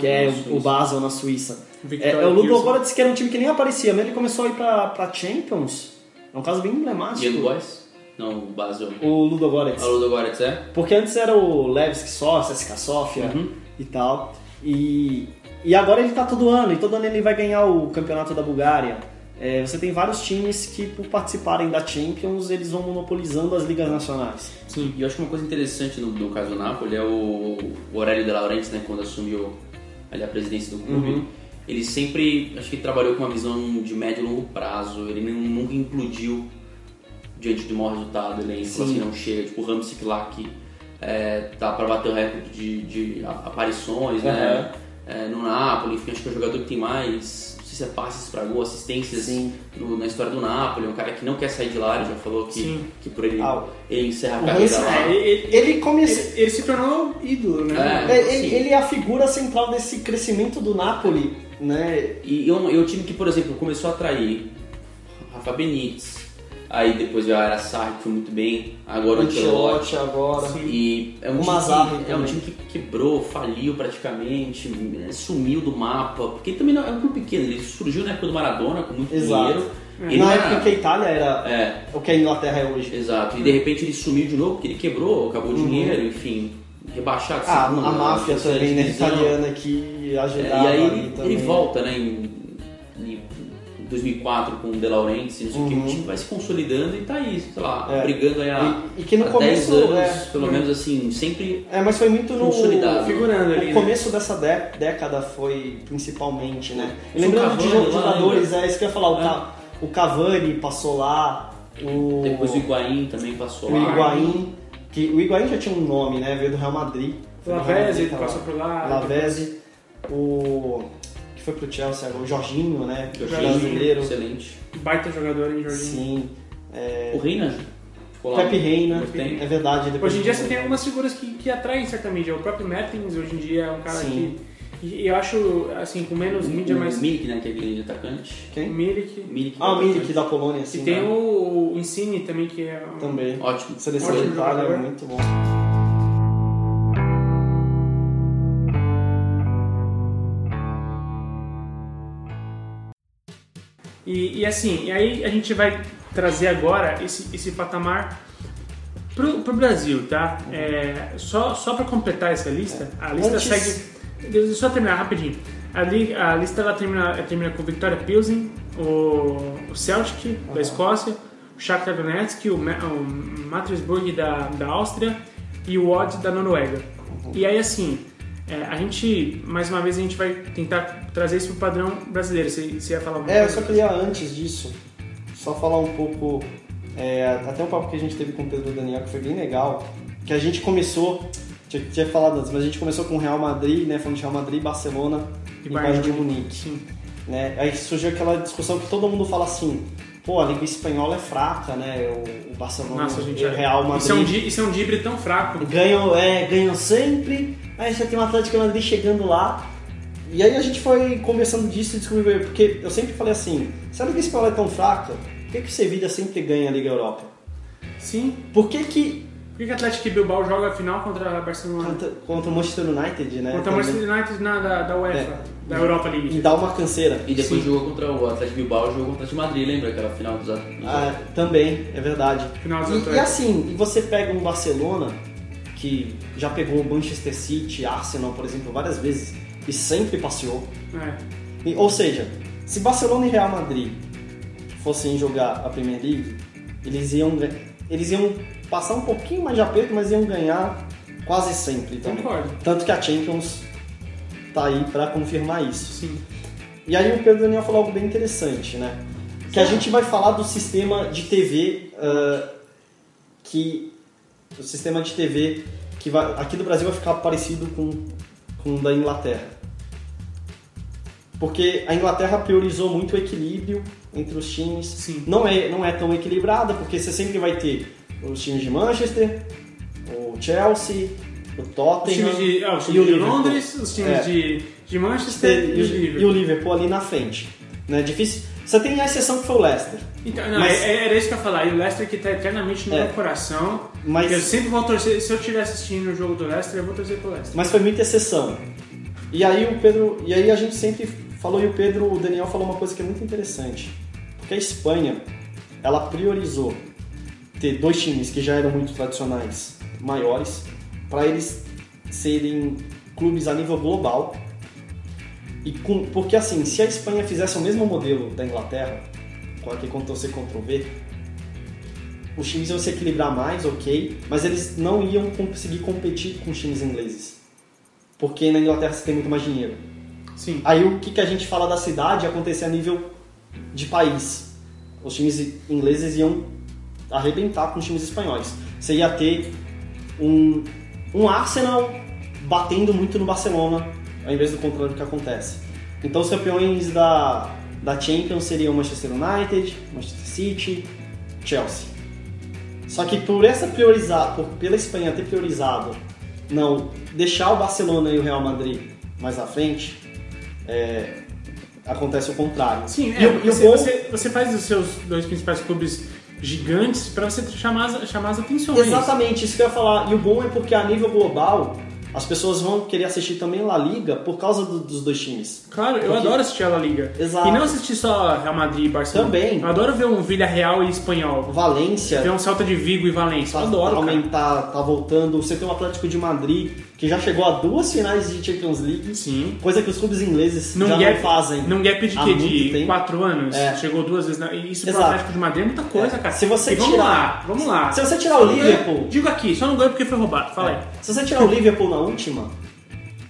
que é o- o Basel na Suíça. É, Victoria é o. Ludogorets, que era um time que nem aparecia, mas ele começou a ir pra, pra Champions. É um caso bem emblemático. Young Boys? Não, o Basel. O Ludogorets. A Ludogorets é? Porque antes era o Levski só, CSKA Sofia Uhum. E tal. E, e agora ele tá todo ano, e todo ano ele vai ganhar o campeonato da Bulgária. É, você tem vários times que, por participarem da Champions, eles vão monopolizando as ligas nacionais. Sim. E eu acho que uma coisa interessante no, no caso do Napoli é o, o Aurélio De Laurentiis, né, quando assumiu ali a presidência do clube, Uhum. ele sempre, acho que trabalhou com uma visão de médio e longo prazo, ele nu- nunca implodiu diante de mau resultado, ele falou Sim. assim, não chega, tipo o Ramsey lá que é, tá para bater o recorde de, de a- aparições, né, é, no Napoli, enfim, acho que é o jogador que tem mais, não sei se é passes para gol, assistências no- na história do Napoli, é um cara que não quer sair de lá, ele já falou que, Sim. que por ele, Ah, ele encerra a carreira lá. É, ele, Ele começou. ele, ele se tornou ídolo, né? É. É, ele, sim. ele é a figura central desse crescimento do Napoli, né? E é um time que, por exemplo, começou a atrair Rafa Benítez, aí depois veio a Ara Sarri, que foi muito bem, agora o Ancelotti. Ancelotti agora. Sim. E é um, O time que, é um também. time que quebrou, faliu praticamente, sumiu do mapa, porque também não é um clube pequeno, ele surgiu na época do Maradona com muito Exato. dinheiro. Ele Na época era- que a Itália era É, o que a Inglaterra é hoje. exato. E de repente ele sumiu de novo, porque ele quebrou, acabou o dinheiro, enfim, rebaixado. Uhum. Ah, segunda, a máfia também, né? Italiana que É, ajudava e aí ele, também. ele volta, né, em 2004 com o De Laurentiis, não sei o que, Uhum. o time vai se consolidando e tá aí, sei lá, É. brigando aí há, E, e que no há começo. 10 anos, é, pelo menos assim, sempre É, mas foi muito no. Consolidado. Figurando ali, O né? começo dessa dé- década foi principalmente, né? E o lembrando de Cavani jo- lá, jogadores, lembra? é isso que eu ia falar. O, É. Ca- o Cavani passou lá, o, depois o Higuaín também passou o lá. Higuaín, que o Higuaín já tinha um nome, né? Veio do Real Madrid. Lavezzi passou por lá. Lavezzi, o que foi pro Chelsea agora, o Jorginho, né? Jorginho, Brasileiro. excelente. Baita jogador, hein, Jorginho? Sim. É, O Reina ficou Pepe Reina, é verdade. Hoje em dia de- você tem algumas figuras que, que atraem certa mídia. O próprio Mertens hoje em dia é um cara Sim. que. E eu acho, assim, com menos mídia, o mas. Milik, né, que é aquele atacante. Quem? Milik. Milik, Ah, o. Milik da Polônia, E sim. tem né? o Insigne também, que é. um- Também. Ótimo. Seleção Ótimo da Itália, jogador. muito bom. E, e assim, e aí a gente vai trazer agora esse, esse patamar pro, pro Brasil, tá? É, só só para completar essa lista, a lista Antes- segue. Deixa eu só terminar rapidinho. A, li- a lista ela termina, termina com Victoria Pilsen, o, o Celtic da Escócia, o Shakhtar Donetsk, o, o Matrisburg da, da Áustria e o Odd da Noruega. E aí assim, é, a gente, mais uma vez, a gente vai tentar trazer isso pro padrão brasileiro. Você, você ia falar alguma É, eu coisa? só queria antes disso, só falar um pouco, é, até um papo que a gente teve com o Pedro Daniel, que foi bem legal, que a gente começou, tinha, tinha falado antes, mas a gente começou com o Real Madrid, né, falando de Real Madrid, Barcelona E e Bayern de Munique. Sim. Né? Aí surgiu aquela discussão que todo mundo fala assim, pô, a Liga Espanhola é fraca, né, o, o Barcelona Nossa, gente, e o Real Madrid... isso é, um, isso é um dibre tão fraco. ganham, é, ganham sempre, aí você tem o Atlético de Madrid chegando lá. E aí a gente foi conversando disso e descobriu, porque eu sempre falei assim, se a Liga Espanhola é tão fraca, por que, que o Sevilla sempre ganha a Liga Europa? Sim. Por que que Por que que o Atlético Bilbao joga a final contra a Barcelona? contra, contra o Manchester United, né? Contra o Manchester United na, da, da UEFA, É. da Europa E League. dá uma canseira. E depois Sim. jogou contra o Atlético Bilbao, jogou contra o Madrid, lembra aquela final dos dos- Ah, também, é verdade. Final dos E, e assim, e você pega um Barcelona, que já pegou o Manchester City, Arsenal, por exemplo, várias vezes, e sempre passeou. É. E- Ou seja, se Barcelona e Real Madrid fossem jogar a Premier League, eles iam, eles iam passar um pouquinho mais de aperto, mas iam ganhar quase sempre. também. Concordo. Tanto que a Champions tá aí para confirmar isso. Sim. E aí o Pedro Daniel falou algo bem interessante, né? Que a gente vai falar do sistema de TV ah, que o sistema de TV que vai, aqui do Brasil vai ficar parecido com, com o da Inglaterra. Porque a Inglaterra priorizou muito o equilíbrio entre os times. Sim. Não é, não é tão equilibrada, porque você sempre vai ter os times de Manchester, o Chelsea, o Os Tottenham times de, ah, os e o de Liverpool. Londres, os times É. de, de Manchester e, e, o Liverpool. e o Liverpool ali na frente. Né? Difícil. Você tem a exceção que foi o Leicester. Então, não, Mas- é- era isso que eu ia falar. E o Leicester que tá eternamente no É. meu coração. Mas- Eu sempre vou torcer. Se eu estiver assistindo o jogo do Leicester, eu vou torcer pro Leicester. Mas foi muita exceção. E aí o Pedro, e aí a gente sempre falou e o Pedro, o Daniel falou uma coisa que é muito interessante, porque a Espanha, ela priorizou ter dois times que já eram muito tradicionais, maiores, para eles serem clubes a nível global. E com, porque assim, se a Espanha fizesse o mesmo modelo da Inglaterra, com aqui Ctrl C Ctrl V, os times iam se equilibrar mais, ok, mas eles não iam conseguir competir com os times ingleses. Porque na Inglaterra você tem muito mais dinheiro. Sim. Aí o que, que a gente fala da cidade acontecer a nível de país. Os times ingleses iam arrebentar com os times espanhóis. Você ia ter um, um Arsenal batendo muito no Barcelona, ao invés do contrário que acontece. Então os campeões da, da Champions seriam Manchester United, Manchester City, Chelsea. Só que por essa priorizar, por, pela Espanha ter priorizado não deixar o Barcelona e o Real Madrid mais à frente, é, acontece o contrário. Sim, E é, e o você, bom- você, você faz os seus dois principais clubes gigantes pra você chamar chamar as atenções. Exatamente, isso que eu ia falar. E o bom é porque a nível global, as pessoas vão querer assistir também La Liga por causa do- dos dois times. Claro, eu Porque- adoro assistir a La Liga. Exato. E não assistir só Real Madrid e Barcelona. Também. Eu adoro ver um Villarreal e Espanhol. Valência Ver um Celta de Vigo e Valência. Eu tá, adoro, cara. aumentar, tá voltando. Você tem o Atlético de Madrid, que já chegou a duas finais de Champions League, Sim. coisa que os clubes ingleses Num já gap, não fazem. Num gap de quê? De tempo. 4 anos? É. Chegou duas vezes. Na... E isso pro Exato. Atlético de Madrid é muita coisa, É. cara. Se você e vamos tirar- lá, vamos lá. Se você tirar o não ganha- Liverpool- Digo aqui, só não ganhou porque foi roubado. Fala aí. Se você tirar o Liverpool na última,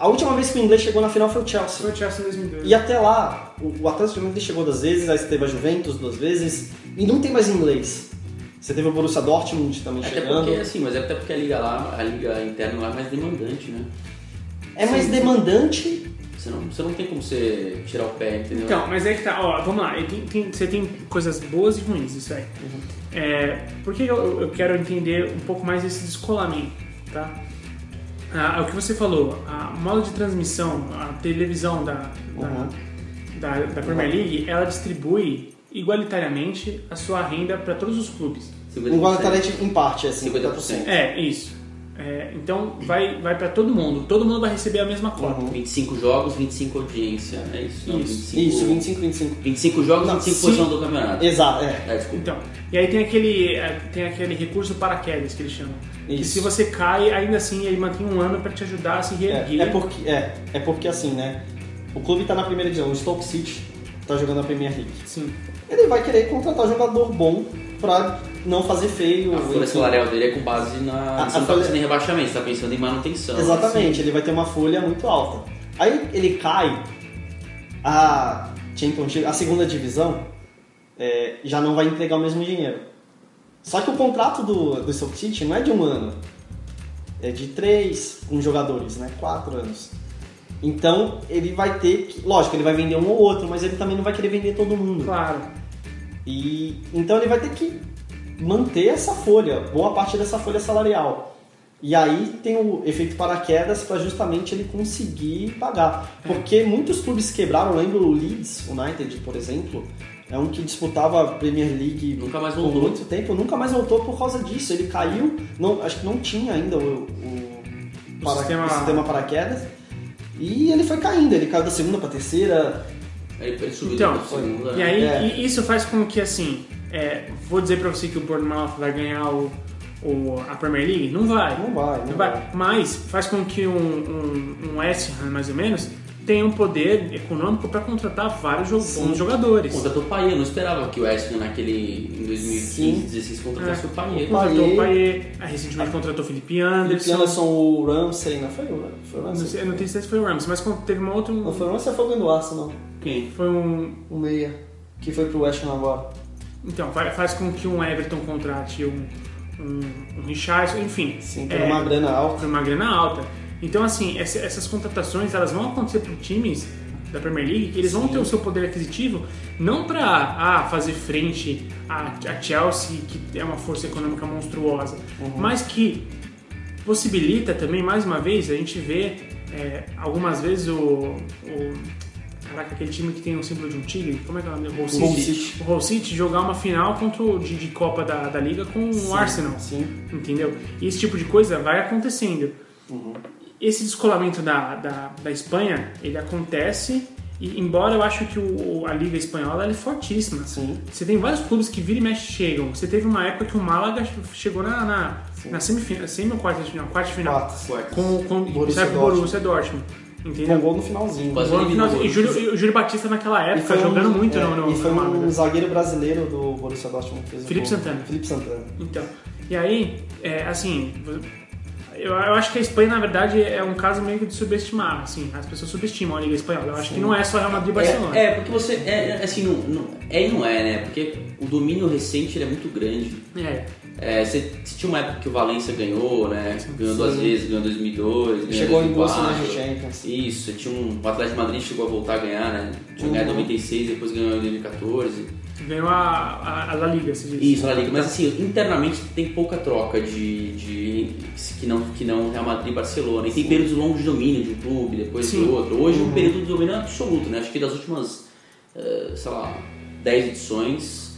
a última vez que o inglês chegou na final foi o Chelsea. Foi o Chelsea em 2002. E até lá, o Atlético de Madrid chegou duas vezes, aí você teve a Juventus duas vezes, e não tem mais inglês. Você teve o Borussia Dortmund também Até chegando. porque, assim, mas é até porque a liga lá, a liga interna lá é mais demandante, né? É mais Sim. demandante, Você não, você não tem como você tirar o pé, entendeu? Então, mas aí que tá, ó, vamos lá, tem- tem- você tem coisas boas e ruins isso aí. Uhum. É, por que eu, eu quero entender um pouco mais esse descolamento, tá? Ah, é o que você falou, a modo de transmissão, a televisão da, da, Uhum. da, da Premier League, ela distribui igualitariamente a sua renda para todos os clubes. 50%. igualitariamente em parte, assim. 50%. É, isso. É, então vai, vai para todo mundo. Todo mundo vai receber a mesma cota. 25 jogos, 25 audiência, é isso? Não, Isso. 25, Isso, 25, 25. 25 jogos, Não, 25 se- posição do campeonato. Exato, é. É, desculpa. Então, e aí tem aquele, é, tem aquele recurso paraquedas que eles chamam. Que Isso. se você cai, ainda assim ele mantém um ano para te ajudar a se reerguer. É, é porque, é, é porque assim, né? O clube tá na primeira divisão, o Stoke City tá jogando a Premier League. Sim. Ele vai querer contratar jogador bom pra não fazer feio. A folha enfim. salarial dele é com base na. A- você a não tá folha- pensando em rebaixamento, você tá pensando em manutenção. Exatamente, ele vai ter uma folha muito alta. Aí ele cai, a Championship, a segunda divisão, é, já não vai entregar o mesmo dinheiro. Só que o contrato do, do Stoke City não é de um ano, é de três com jogadores, né? Quatro anos. Então ele vai ter que. Lógico, ele vai vender um ou outro, mas ele também não vai querer vender todo mundo. Claro. E então ele vai ter que manter essa folha, boa parte dessa folha salarial. E aí tem o efeito paraquedas para justamente ele conseguir pagar. Porque muitos clubes quebraram, lembro o Leeds United, por exemplo, é um que disputava a Premier League Nunca mais por voltou. muito tempo, nunca mais voltou por causa disso. Ele caiu, não, acho que não tinha ainda o, o, O para- sistema- o sistema paraquedas. E ele foi caindo, ele caiu da segunda para terceira. Ele, ele subiu Então, da segunda. E aí É. e isso faz com que assim, é, vou dizer pra você que o Bournemouth vai ganhar o, o- a Premier League? Não vai. Não vai, não Não vai. vai. Mas faz com que um, um, um West Ham, mais ou menos, tenha um poder econômico para contratar vários jo- Sim. bons jogadores. Contratou o Paier, eu não esperava que o West naquele em 2015, Sim. 2016 contratasse É. o Paier. Contratou o aí recentemente contratou o Felipe Felipe Anderson. Anderson, o Ramsey, não foi o foi o Não, Ramsey? sei, eu não tenho certeza se foi o Rams, mas teve uma outra. Não foi o Ramsey, foi o do Arsenal, Quem? Foi um. o meia, que foi pro West Ham agora. Então, fa- faz com que um Everton contrate um, um, um Richardson, enfim. Sim, por é, uma grana alta. por uma grana alta. Então, assim, essa- essas contratações elas vão acontecer para times da Premier League que eles vão ter o seu poder aquisitivo não para ah, fazer frente a, a Chelsea, que é uma força econômica monstruosa, mas que possibilita também, mais uma vez, a gente vê é, algumas vezes o, o. Caraca, aquele time que tem o símbolo de um tigre, como é que é o nome? O Hull City. Hull City. O Hull City jogar uma final contra o, de, de Copa da, da Liga com o Arsenal Sim. entendeu? E esse tipo de coisa vai acontecendo. Esse descolamento da, da, da Espanha, ele acontece, e embora eu acho que o, a Liga Espanhola ela é fortíssima. Sim. Você tem vários clubes que vira e mexe chegam. Você teve uma época que o Málaga chegou na, na, na semifinal, semi ou quarta final, quarta final. Quatro. Quarto. Com, com Borussia Dortmund. Borussia Dortmund. Com Entendeu? gol no finalzinho. Quase Gol no eliminou final- o e, Júlio, o Júlio Batista naquela época foi um- jogando muito é, no, no, E foi no um zagueiro brasileiro do Borussia Dortmund que fez o Felipe gol. Santana. Felipe Santana. Então, e aí, é, assim, eu, eu acho que a Espanha, na verdade, é um caso meio que de subestimar, assim, as pessoas subestimam a Liga Espanhola. Eu acho que não é só Real Madrid e Barcelona. É, é, porque você. É, é, assim, não, não- é e não é, né? Porque o domínio recente ele é muito grande. É, É, você, você tinha uma época que o Valência ganhou, né? Ganhou duas Sim. vezes, ganhou em 2002, ganhou Chegou em duas 2004. finais de Champions. Isso, você tinha um, o Atlético de Madrid chegou a voltar a ganhar, né? Tinha Uhum. ganhado em 96, depois ganhou em 2014. ganhou a, a, a La Liga, se diz. Isso, na Liga. Mas assim, internamente tem pouca troca de, de que não que não Real Madrid e Barcelona. E tem períodos longos de domínio de um clube, depois Sim. de outro. Hoje um período de domínio é absoluto, né? Acho que das últimas, eh, sei lá, 10 edições,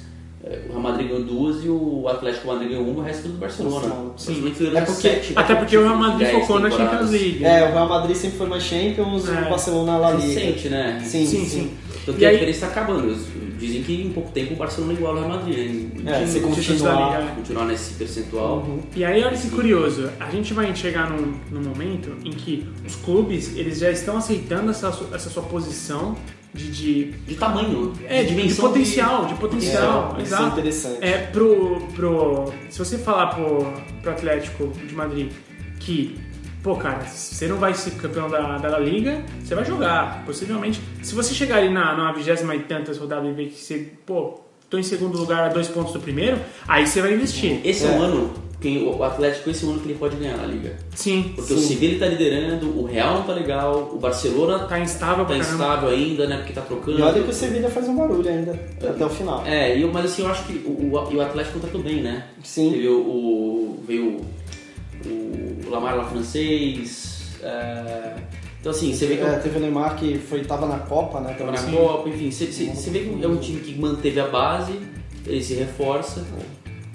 eh, o Real Madrid ganhou duas e o Atlético Madrid ganhou uma, o resto tudo do Barcelona. Sim. É porque- sete- Até porque o Real Madrid focou na. Champions League. É, o Real Madrid sempre foi mais Champions, É. o Barcelona La Liga. Recente, né? Sim, Sim, sim. sim. Tanto E que a aí- diferença está acabando. Dizem que em pouco tempo o Barcelona iguala o Real Madrid, né? É, se Títulos da continuar. Liga. Continuar nesse percentual. Uhum. E aí, olha que curioso, a gente vai chegar num, num momento em que os clubes, eles já estão aceitando essa, essa sua posição de... de De tamanho, é, de, de potencial, de potencial, É, isso é interessante. É, pro, pro, se você falar pro, pro Atlético de Madrid que, pô, cara, você não vai ser campeão da, da La Liga, você vai jogar. Possivelmente, se você chegar ali na, na vigésima e tantas rodadas e ver que você, pô, tô em segundo lugar a dois pontos do primeiro, aí você vai investir. Esse é, É. um ano, que o Atlético esse é um ano que ele pode ganhar a Liga. Sim, Porque o Sim. Sevilla tá liderando, o Real não tá legal, o Barcelona tá instável tá pra caramba. instável ainda, né? Porque tá trocando. E olha que o Sevilla faz um barulho ainda, até o final. É, e eu- mas assim, eu acho que o, o, o Atlético contratou bem, né? Sim. Teve o, o- veio o, Lamar lá francês. é, então assim, você vê que É, teve o Neymar que foi, tava na Copa, né? Tava na também. Copa, enfim, você, você- você vê que é um time que manteve a base, ele se reforça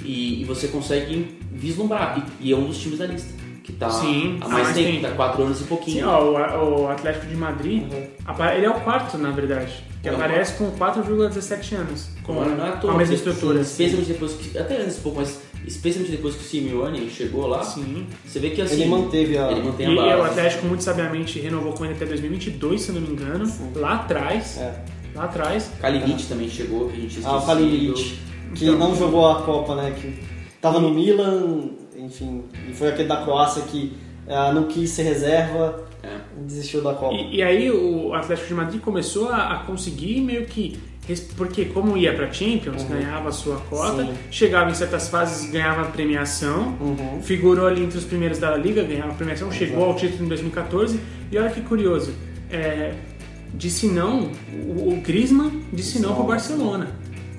e, e você consegue vislumbrar. E, e é um dos times da lista. que tá Sim, há mais tempo, tempo. tá quatro anos e pouquinho. Sim, ó, o, o Atlético de Madrid, Uhum. ele é o quarto, na verdade, que É aparece com 4,17 anos, com, é com a mesma estrutura. Especialmente depois que. Até antes um pouco, mas especialmente depois que o Simeone chegou lá, Sim. você vê que assim. Ele manteve a. Ele mantém E a base. o Atlético muito sabiamente renovou com ele até 2022, se eu não me engano. Lá atrás, É. lá atrás. Kalinic também chegou, que a gente Ah, o. Kalinic, que Então. não jogou a Copa, né? Que tava no Milan, enfim, e foi aquele da Croácia que ah, não quis ser reserva É. e desistiu da Copa. E, e aí o Atlético de Madrid começou a, a conseguir meio que. Porque como ia pra Champions, ganhava a sua cota, Sim. chegava em certas fases ganhava premiação, Uhum. figurou ali entre os primeiros da Liga, ganhava premiação, chegou ao título em 2014. E olha que curioso, é, disse não, o, o Griezmann disse não pro Barcelona.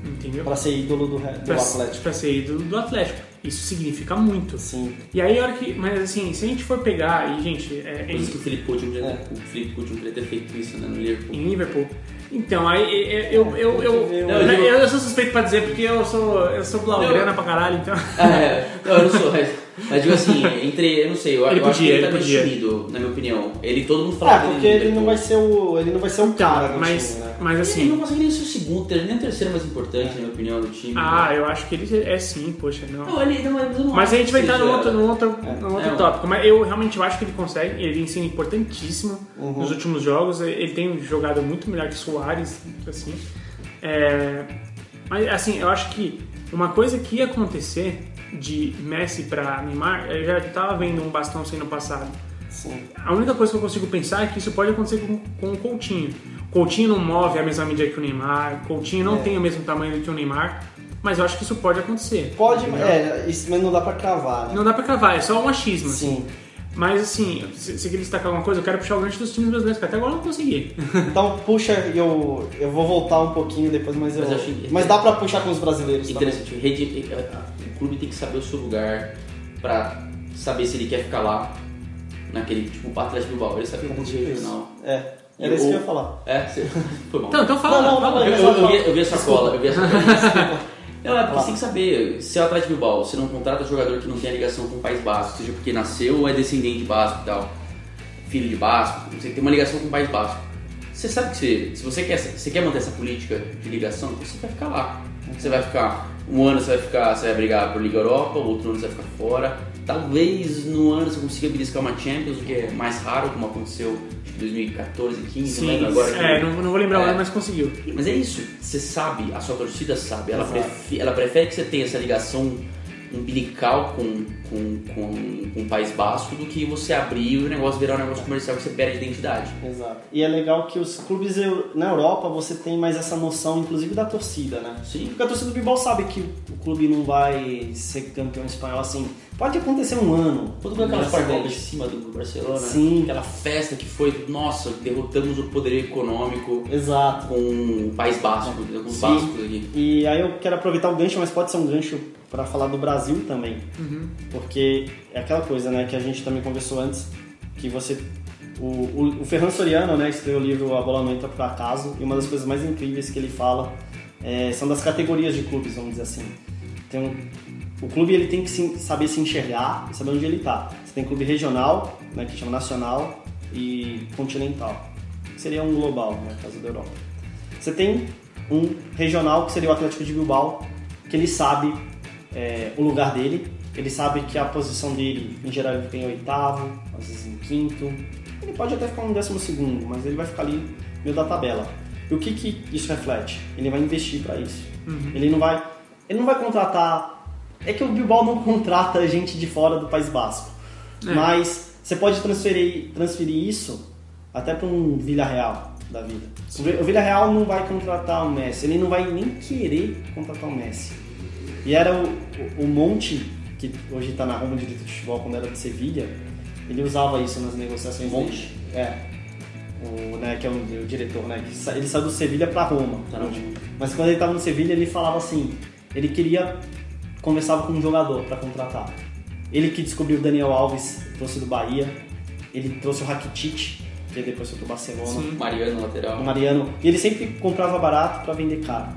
Entendeu? Pra ser ídolo do, do Pra- Atlético. Pra ser ídolo do Atlético. Isso significa muito. Sim. E aí, a hora que. Mas assim, se a gente for pegar, e gente, é, Por isso que o Felipe Coutinho podia, É. o Felipe Coutinho podia ter feito isso né, no Liverpool. em Liverpool. Então, aí eu, eu, eu, eu, Não, eu eu, sou suspeito pra dizer porque eu sou, eu sou blaugrana pra caralho, então. Ah, é. Não, eu não sou. Mas, mas digo assim, entre. Eu não sei, eu, Ele eu acho que ele tá ele podia. tímido, na minha opinião. Ele, todo mundo fala Ah, dele porque no ele não vai ser o. Ele não vai ser um cara do mas, time, né? mas Ele assim. não consegue nem ser o segundo, nem o terceiro mais importante, na minha opinião, do time. Ah, eu acho que ele é sim, poxa, não. Não, ele não, mas não Mas acho a gente vai entrar num outro, num outro, num outro É. tópico. Mas eu realmente eu acho que ele consegue. Ele ensina importantíssimo Uhum. nos últimos jogos. Ele tem jogado muito melhor que Soares, assim. É, mas assim, eu acho que uma coisa que ia acontecer de Messi pra Neymar, eu já tava vendo um bastão sendo passado. Sim. A única coisa que eu consigo pensar é que isso pode acontecer com, com o Coutinho. Coutinho não move a mesma medida que o Neymar, Coutinho não É. tem o mesmo tamanho que o Neymar, mas eu acho que isso pode acontecer. Pode, entendeu? é, isso, mas não dá pra cravar, né? Não dá pra cravar, é só um achismo. assim. Mas assim, se você quer destacar alguma coisa, eu quero puxar o gancho dos times brasileiros, que até agora eu não consegui. Então puxa, eu, eu vou voltar um pouquinho depois, mas eu. Mas Mas, eu achei- dá pra puxar com os brasileiros também. Interessante, o, rede- o clube tem que saber o seu lugar pra saber se ele quer ficar lá, naquele, tipo, o Atlético Bilbao. Ele sabe o ponto regional. É, era isso que eu ia falar. É, foi bom. Então, então fala, Não, não, fala. não, Eu, eu, eu, vi, eu vi cola, eu vi essa cola. Não, é porque você tem que saber, se é o Atlético Bilbao, você não contrata jogador que não tem ligação com o País Basco, seja porque nasceu ou é descendente de Basco e tal, filho de Basco, você tem uma ligação com o País Basco. Você sabe que você, se você quer, você quer manter essa política de ligação, você vai ficar lá. Você vai ficar, um ano você vai ficar, você vai brigar por Liga Europa, outro ano você vai ficar fora. Talvez no ano você consiga beliscar uma Champions, o que é mais raro, como aconteceu 2014, 15, não Sim, lembro agora. é, não, não vou lembrar o É. ano, mas conseguiu. Mas é isso, você sabe, a sua torcida sabe, ela, prefe- ela prefere que você tenha essa ligação umbilical com, com, com, com o País Basco do que você abrir e o negócio virar um negócio comercial que você perde identidade. Exato. E é legal que os clubes na Europa você tem mais essa noção, inclusive da torcida, né? Sim. Porque a torcida do Bilbao sabe que o clube não vai ser campeão espanhol assim. Pode acontecer um ano. Todo mundo aquela volta de cima do Barcelona, Sim. aquela festa que foi, nossa, derrotamos o poder econômico Exato. com o País Basco, com os bascos aqui. E aí eu quero aproveitar o gancho, mas pode ser um gancho para falar do Brasil também. Porque é aquela coisa, né, que a gente também conversou antes, que você o, o, o Ferran Soriano, né, escreveu o livro A Bola Não Entra Por Acaso, e uma das coisas mais incríveis que ele fala é, são das categorias de clubes, vamos dizer assim. Tem o clube ele tem que se- saber se enxergar e saber onde ele está. Você tem clube regional, né, que chama nacional, e continental. Seria um global, né, caso da Europa. Você tem um regional, que seria o Atlético de Bilbao, que ele sabe é, o lugar dele, ele sabe que a posição dele, em geral, ele fica em oitavo, às vezes em quinto. Ele pode até ficar em décimo segundo, mas ele vai ficar ali no meio da tabela. E o que, que isso reflete? Ele vai investir para isso. Ele não vai, ele não vai contratar. É que o Bilbao não contrata gente de fora do País Basco, É. mas você pode transferir, transferir isso até para um Villarreal da vida. O Vi- O Villarreal não vai contratar o Messi, ele não vai nem querer contratar o Messi. E era o, o, o Monte, que hoje está na Roma de Direito de Futebol, quando era de Sevilha, ele usava isso nas negociações Monte? dele. É. O, né, que é o, o diretor, né? ele saiu do Sevilha para Roma. Tá. Mas quando ele estava no Sevilha, ele falava assim, ele queria conversava com um jogador para contratar. Ele que descobriu o Daniel Alves, trouxe do Bahia. Ele trouxe o Rakitic, que depois foi pro Barcelona Sim. Mariano, lateral. o Mariano. E ele sempre comprava barato para vender caro.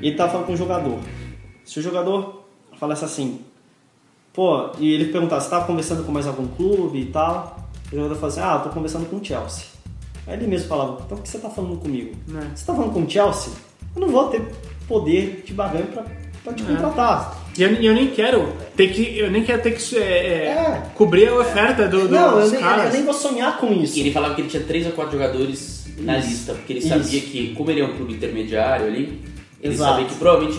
E ele tava falando com o jogador. Se o jogador falasse assim, pô, e ele perguntava, você tava conversando com mais algum clube e tal? O jogador falou assim, ah, eu tô conversando com o Chelsea. Aí ele mesmo falava, então por que você tá falando comigo? Né? Você tá falando com o Chelsea? Eu não vou ter poder de barganha pra, pra te É. contratar. E eu, eu nem quero ter que. Eu nem quero ter que é, é, É. cobrir a oferta do, não, eu dos nem, caras. eu nem vou sonhar com isso. E ele falava que ele tinha três ou quatro jogadores na Isso. lista, porque ele Isso. sabia que, como ele é um clube intermediário ali, ele Exato. sabia que provavelmente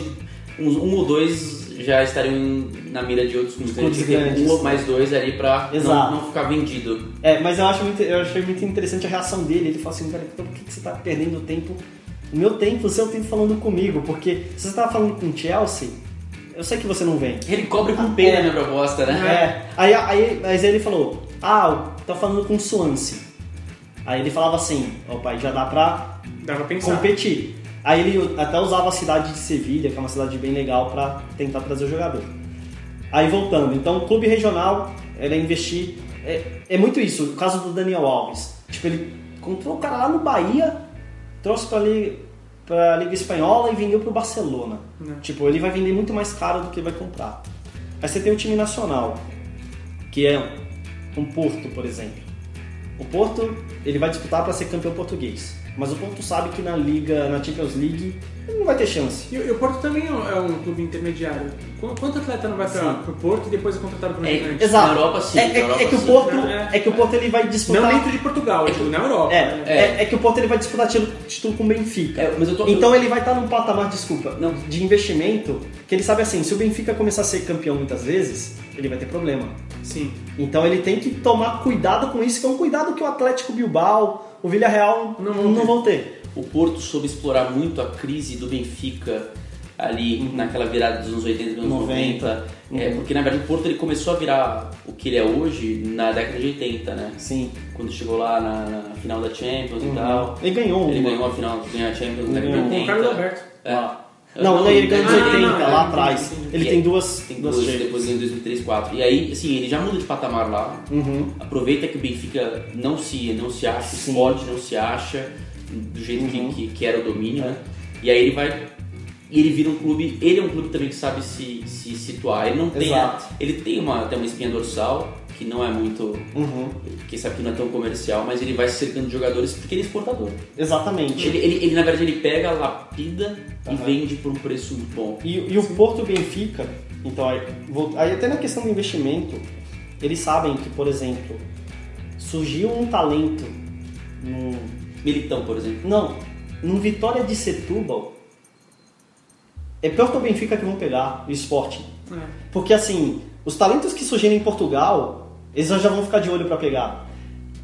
uns- um ou dois já estariam na mira de outros clubes. Que ter grandes. um ou mais dois ali pra não, não ficar vendido. É, mas eu, acho muito, eu achei muito interessante a reação dele. Ele falou assim, cara, então por que, que você tá perdendo tempo, o meu tempo, o seu tempo falando comigo? Porque se você tava falando com o Chelsea, eu sei que você não vem. Ele cobre com pena É. a minha proposta, né? É. Aí, aí, mas aí ele falou, ah, tá falando com o Swansea. Aí ele falava assim, ó pai, já dá pra Dá pra pensar. competir. Aí ele até usava a cidade de Sevilha, que é uma cidade bem legal, pra tentar trazer o jogador. Aí voltando, então o clube regional, ele é investir. É, é muito isso, o caso do Daniel Alves. Tipo, ele comprou o cara lá no Bahia, trouxe pra, Liga, pra Liga Espanhola e vendeu pro Barcelona. Né. Tipo, ele vai vender muito mais caro do que vai comprar. Aí você tem o time nacional, que é um Porto, por exemplo. O Porto, ele vai disputar para ser campeão português. Mas o Porto sabe que na Liga, na Champions League, não vai ter chance. E, o- e o Porto também é um, é um clube intermediário. Qu- Quanto atleta não vai pra, Sim. pro Porto e depois é contratado pro É, gigante? Exato. Na Europa, sim, É, é- Europa, é que o. Porto, É. é que o Porto ele vai disputar. Não dentro de Portugal, digo, na Europa. É, né? é, é que o Porto ele vai disputar título, título com o Benfica. É, mas eu tô- Então ele vai estar num patamar, desculpa, Não. de investimento que ele sabe assim, se o Benfica começar a ser campeão muitas vezes, ele vai ter problema. Sim. Então ele tem que tomar cuidado com isso, que é um cuidado que o Atlético Bilbao, o Villarreal Não não, vão vão, ter. ter. O Porto soube explorar muito a crise do Benfica ali naquela virada dos anos 80 e anos 90. 90. É, Uhum. porque na verdade o Porto ele começou a virar o que ele é hoje na década de 80, né? Sim. Quando chegou lá na, na final da Champions e Uhum. tal. Ele ganhou Ele uma. ganhou a final, ganhou a Champions na década de ganhou. 80. Com o Carlos Alberto. É. Lá. Não, não, ele ganhou nos Ah, 80, não, lá é, atrás. Ele tem duas, Tem duas duas, depois em 2003, 2004. E aí, assim, ele já muda de patamar lá. Uhum. Aproveita que o Benfica não se, não se acha Sim. forte, não se acha do jeito que- Uhum. que, que era o domínio, É. né? E aí ele vai. E ele vira um clube. Ele é um clube também que sabe se, se situar. Ele não tem. Exato. Ele tem uma, tem uma espinha dorsal, que não é muito. Uhum. Quem sabe que não é tão comercial, mas ele vai se cercando de jogadores porque ele é exportador. Exatamente. Ele, ele, ele, na verdade, ele pega, lapida e Aham. vende por um preço muito bom. E, e o Porto e Benfica, então, aí, vou- aí até na questão do investimento, eles sabem que, por exemplo, surgiu um talento num, Militão, por exemplo. não, num Vitória de Setúbal, é Porto Benfica que vão pegar o Sporting. É. Porque assim, os talentos que surgirem em Portugal, eles já vão ficar de olho para pegar.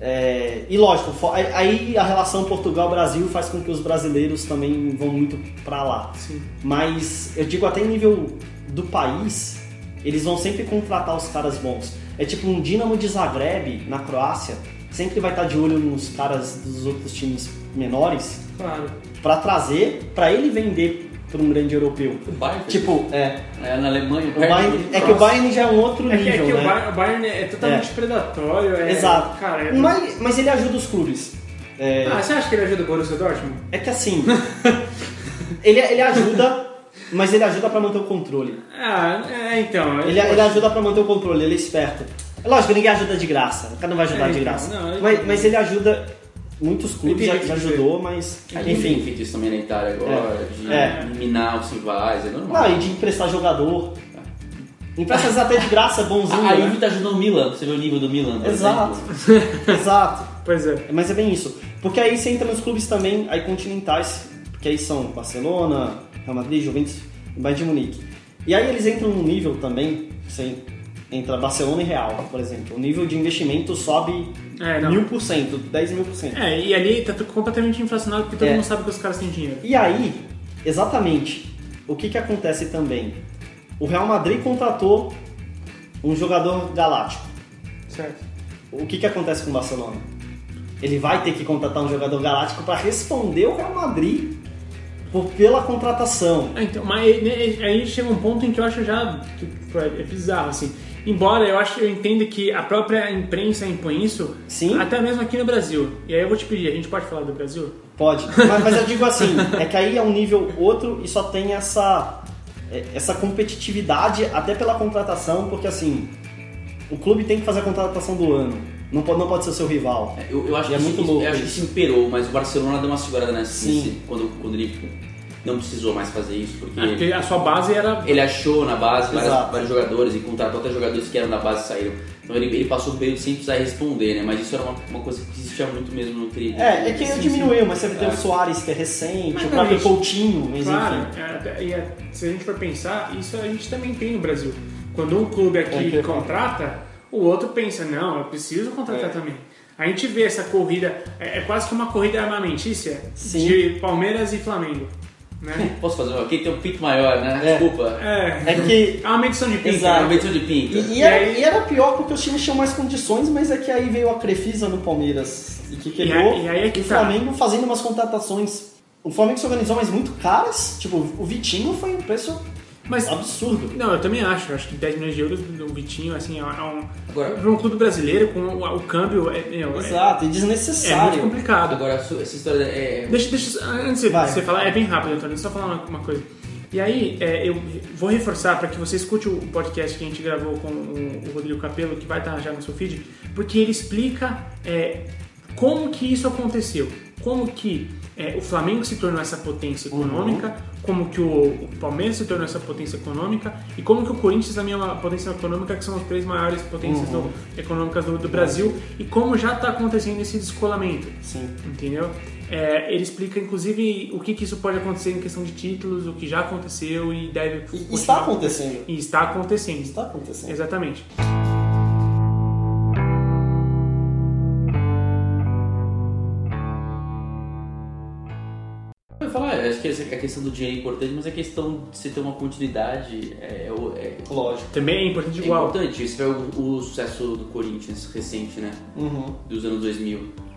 É, e lógico, aí- aí a relação Portugal-Brasil faz com que os brasileiros também vão muito para lá. Sim. Mas eu digo até em nível do país, eles vão sempre contratar os caras bons. É tipo um Dinamo de Zagreb na Croácia, sempre vai estar de olho nos caras dos outros times menores Claro. para trazer, para ele vender para um grande europeu. O Bayern. Tipo, é, É, na Alemanha, o Bayern, é que o Bayern já é um outro É que, nível, é que né? o, Bayern, o Bayern é totalmente predatório. É, Exato. Cara, é... Mas, mas ele ajuda os clubes. É, Ah, você acha que ele ajuda o Borussia Dortmund? é que assim, ele, ele ajuda, mas ele ajuda para manter o controle. Ah, é, então. Ele, ele ajuda pra manter o controle, ele é esperto. É lógico, ninguém ajuda de graça, cada um vai ajudar É, de então, graça. não, mas, mas ele ajuda, muitos clubes já, tem já ajudou, mas A gente tem enfim. feito isso também na Itália agora, de É. minar os rivais, é normal. Não, e de emprestar jogador. Empresta às vezes até de graça, é bonzinho, a, a né? Juve tá ajudando o Milan, você vê o nível do Milan. Exato, exato. Pois é. Mas é bem isso. Porque aí você entra nos clubes também, aí continentais, que aí são Barcelona, Real Madrid, Juventus e Bayern de Munique. E aí eles entram num nível também, você entra Barcelona e Real, por exemplo. O nível de investimento sobe É, mil por cento, dez mil por cento. É, e ali tá completamente inflacionado porque todo É. mundo sabe que os caras têm dinheiro. E aí, exatamente, o que, que acontece também? O Real Madrid contratou um jogador galáctico. Certo. O que, que acontece com o Barcelona? Ele vai ter que contratar um jogador galáctico para responder o Real Madrid por, pela contratação. Ah, então, mas né, aí chega um ponto em que eu acho já tipo, é bizarro, assim. Embora eu acho eu entenda que a própria imprensa impõe isso, Sim. até mesmo aqui no Brasil. E aí eu vou te pedir, a gente pode falar do Brasil? Pode. Mas, mas eu digo assim, é que aí é um nível outro e só tem essa é, essa competitividade até pela contratação, porque assim, o clube tem que fazer a contratação do ano. Não pode, não pode ser o seu rival. É, Eu, eu acho, E é que, muito isso, louco eu acho que isso imperou, mas o Barcelona deu uma segurada nessa Sim. nesse- quando, quando ele não precisou mais fazer isso, porque É, porque a sua base era. ele achou na base várias- vários jogadores e contratou até jogadores que eram da base e saíram. Então ele, ele passou o período sem precisar responder, né? Mas isso era uma, uma coisa que existia muito mesmo no querido. É, é que Sim, diminuiu, mas você tem É. o Soares que é recente, Mas o próprio gente, Coutinho, mas Claro, enfim. é, e é- se a gente for pensar, isso a gente também tem no Brasil. Quando um clube aqui É contrata, o outro pensa, não, eu preciso contratar É. também. A gente vê essa corrida, é, é quase que uma corrida armamentícia Sim. de Palmeiras e Flamengo. Né? Posso fazer? Quem tem um pinto maior, né? É. Desculpa. É, É que é uma medição de pinto. Exato. É uma medição de pinto. E, e E era, aí- e era pior porque os times tinham mais condições, mas é que aí veio a Crefisa no Palmeiras e que quebrou. aí- e aí é que o tá. Flamengo fazendo umas contratações. O Flamengo se organizou, mas muito caras. Tipo, o Vitinho foi um preço Mas, absurdo. não, eu também acho. Acho que 10 milhões de euros do Vitinho, assim, é um... Agora- Para um clube brasileiro, com o, o câmbio, é, meu, é- Exato, e é, muito desnecessário. complicado. Agora, essa história é. Deixa, deixa, antes de você falar, é bem rápido, Antônio, só falar uma, uma coisa. E aí, é, eu vou reforçar para que você escute o podcast que a gente gravou com o, o Rodrigo Capello, que vai estar já no seu feed, porque ele explica é, como que isso aconteceu, como que é, o Flamengo se tornou essa potência econômica, como que o, o Palmeiras se tornou essa potência econômica e como que o Corinthians também é uma potência econômica, que são as três maiores potências do- econômicas do, do Brasil, e como já está acontecendo esse descolamento Sim. entendeu? É, ele explica, inclusive, o que, que isso pode acontecer em questão de títulos, o que já aconteceu e deve E está acontecendo. E está acontecendo. Está acontecendo. Exatamente. Acho que a questão do dinheiro é importante, mas a questão de você ter uma continuidade é, é, é- Lógico. Também é importante é igual. importante. Você vê o, o sucesso do Corinthians recente, né? Uhum. Dos anos 2000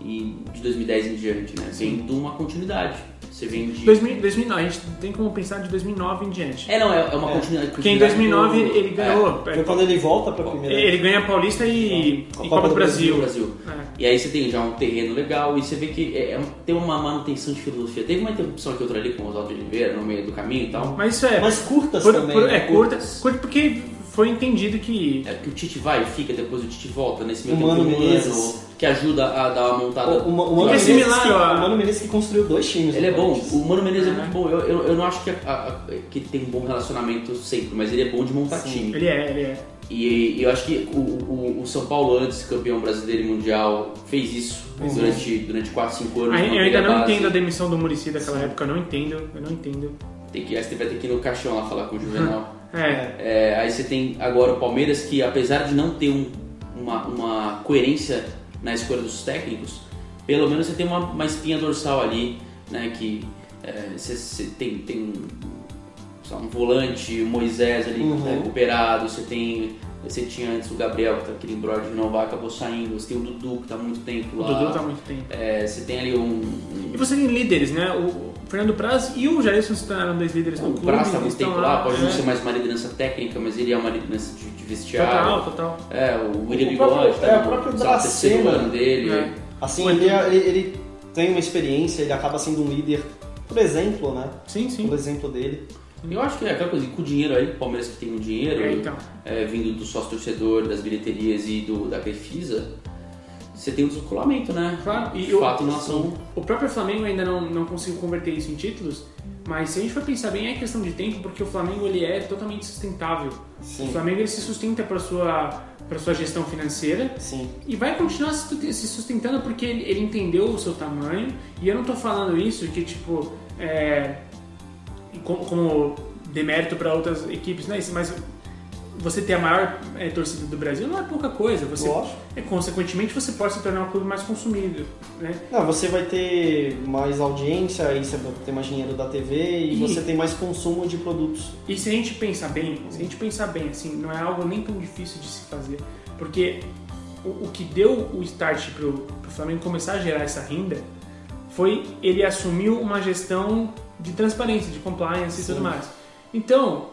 e de 2010 em diante, né? Vem de uma continuidade. Você vem de. 2000, 2009, a gente tem como pensar de 2009 em diante. É, não, é, é uma É. continuidade. Porque em continuidade 2009 do- ele ganhou. Foi quando ele volta pra primeira. Ele ganha a Paulista e, A e Copa do Brasil. do Brasil. É. E aí você tem já um terreno legal e você vê que é, é tem uma manutenção de filosofia. Teve uma interrupção aqui outra ali com o Oswaldo de Oliveira no meio do caminho e tal. Mas isso é. Mas curtas por- também. por- né? é curta, curtas. curta porque foi entendido que. É porque o Tite vai e fica, depois o Tite volta nesse meio tempo Mano tem um Menezes. ano que ajuda a dar uma montada. O, o, o Mano É Menezes similar que, a- o Mano Menezes que construiu dois times. Ele é bom, Corinthians. o Mano Menezes é, É. muito bom. Eu, eu, eu não acho que, a- a- que ele tem um bom relacionamento sempre, mas ele é bom de montar Sim. time. Ele é, ele é. E, eu acho que o, o, o São Paulo, antes campeão brasileiro e mundial, fez isso Uhum. durante, durante 4, 5 anos. Ai- Eu ainda não base. entendo a demissão do Murici daquela época, eu não entendo, eu não entendo. Tem que, aí você vai ter que ir no caixão lá falar com o Juvenal. É, É, aí você tem agora o Palmeiras que, apesar de não ter um- uma, uma coerência na escolha dos técnicos, pelo menos você tem uma, uma espinha dorsal ali, né? Que é, você, você tem, tem um, lá, um volante, o Moisés ali Uhum. tá recuperado, você tem. Você tinha antes o Gabriel, que tá aquele embrolho de renovar, acabou saindo, você tem o Dudu que tá há muito tempo o lá. Dudu tá há muito tempo. É, você tem ali um. um E você tem líderes, né? O Fernando Praz e o Jairson se tornaram dois líderes do o clube. Praça há eles muito estão tempo lá, pode não é. ser mais uma liderança técnica, mas ele é uma liderança de, de vestiário. Total, total. É, o William O Bigode, próprio- tá é, no o próprio lá, Dracena. dele. É. Assim, O ele, Edu- ele, ele tem uma experiência, ele acaba sendo um líder, por exemplo, né? Sim, sim. Por exemplo dele. Eu acho que é aquela coisa, com o dinheiro aí, o Palmeiras que tem um dinheiro, É, então. é, vindo do sócio torcedor, das bilheterias e do, da Crefisa, você tem um descolamento, né? Claro, e o- relação. O próprio Flamengo ainda não, não conseguiu converter isso em títulos, mas se a gente for pensar bem, é questão de tempo, porque o Flamengo ele é totalmente sustentável. Sim. O Flamengo ele se sustenta para sua para sua gestão financeira Sim. e vai continuar se sustentando porque ele, ele entendeu o seu tamanho. E eu não tô falando isso que tipo é, como, como demérito para outras equipes, é isso, mas você ter a maior é, torcida do Brasil não é pouca coisa. Você, Lógico. é, consequentemente, você pode se tornar um clube mais consumido, né? Não, você vai ter mais audiência, aí você vai ter mais dinheiro da TV e, E- você tem mais consumo de produtos. E se a gente pensar bem, se a gente pensar bem, assim, não é algo nem tão difícil de se fazer, porque o, o que deu o start pro, pro Flamengo começar a gerar essa renda foi ele assumiu uma gestão de transparência, de compliance e Sim. tudo mais. Então,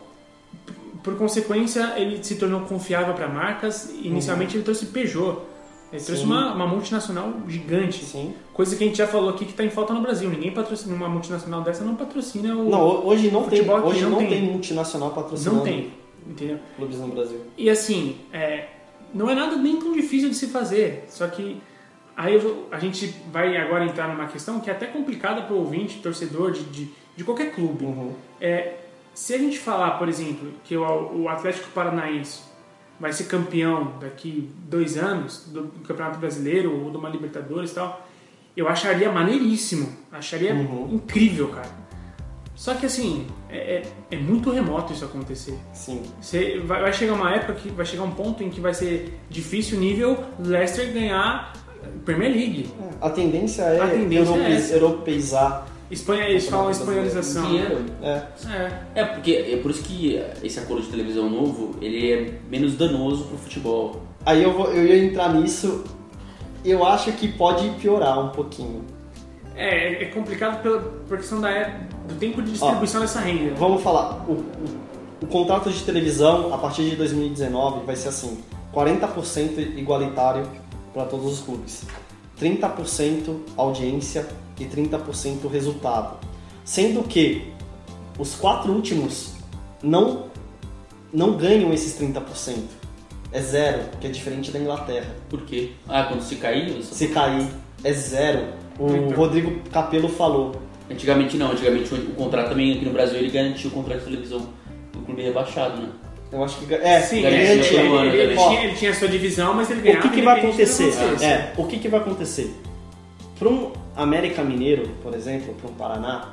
por consequência, ele se tornou confiável para marcas. Inicialmente ele trouxe Peugeot. Ele trouxe Sim. uma, uma multinacional gigante. Sim. Coisa que a gente já falou aqui que está em falta no Brasil. Ninguém patrocina uma multinacional dessa, não patrocina o. Não, ho- hoje não tem, hoje não tem. tem multinacional patrocinando não tem. Entendeu? clubes no Brasil. E assim, é, não é nada nem tão difícil de se fazer. Só que aí vou- a gente vai agora entrar numa questão que é até complicada para o ouvinte, torcedor de, de, de qualquer clube. Uhum. É, se a gente falar, por exemplo, que o, o Atlético Paranaense vai ser campeão daqui dois anos do, Campeonato Brasileiro ou de uma Libertadores e tal, eu acharia maneiríssimo, acharia Uhum. incrível, cara. Só que assim, é, é, é muito remoto isso acontecer. Sim. Você vai, vai chegar uma época que vai chegar um ponto em que vai ser difícil nível Leicester ganhar Premier League. A tendência é A tendência é europe- essa. europeizar. Espanha, eles falam espanholização. Dinheiro. É. É. É, porque é por isso que esse acordo de televisão novo, ele é menos danoso pro futebol. Aí eu, vou, eu ia entrar nisso. Eu acho que pode piorar um pouquinho. É, é complicado pela, por questão da, é- do tempo de distribuição dessa renda. Vamos falar, o, o, o contrato de televisão a partir de 2019 vai ser assim: 40% igualitário para todos os clubes, 30% audiência e 30% resultado. Sendo que os quatro últimos não, não ganham esses 30%. É zero, que é diferente da Inglaterra. Por quê? Ah, quando se cair, Se cair, é zero. O Então. Rodrigo Capello falou. antigamente não, antigamente o, o contrato também aqui no Brasil ele garantia o contrato de televisão do clube rebaixado, né? Eu acho que. É, Sim, ele, pelo ano ele- ele também. tinha, ele tinha a sua divisão, mas ele O ganhava que, que vai acontecer? que É, o que, que vai acontecer? Para um América Mineiro, por exemplo, para um Paraná,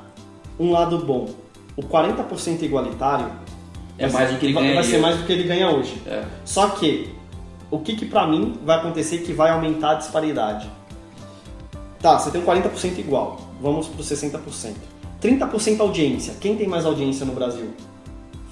um lado bom, o 40% igualitário É vai mais ser- do que ele vai, ganha. vai ser mais do que ele ganha hoje. É. Só que o que, que para mim vai acontecer que vai aumentar a disparidade? Tá, você tem um 40% igual, vamos pro 60%. 30% audiência. Quem tem mais audiência no Brasil?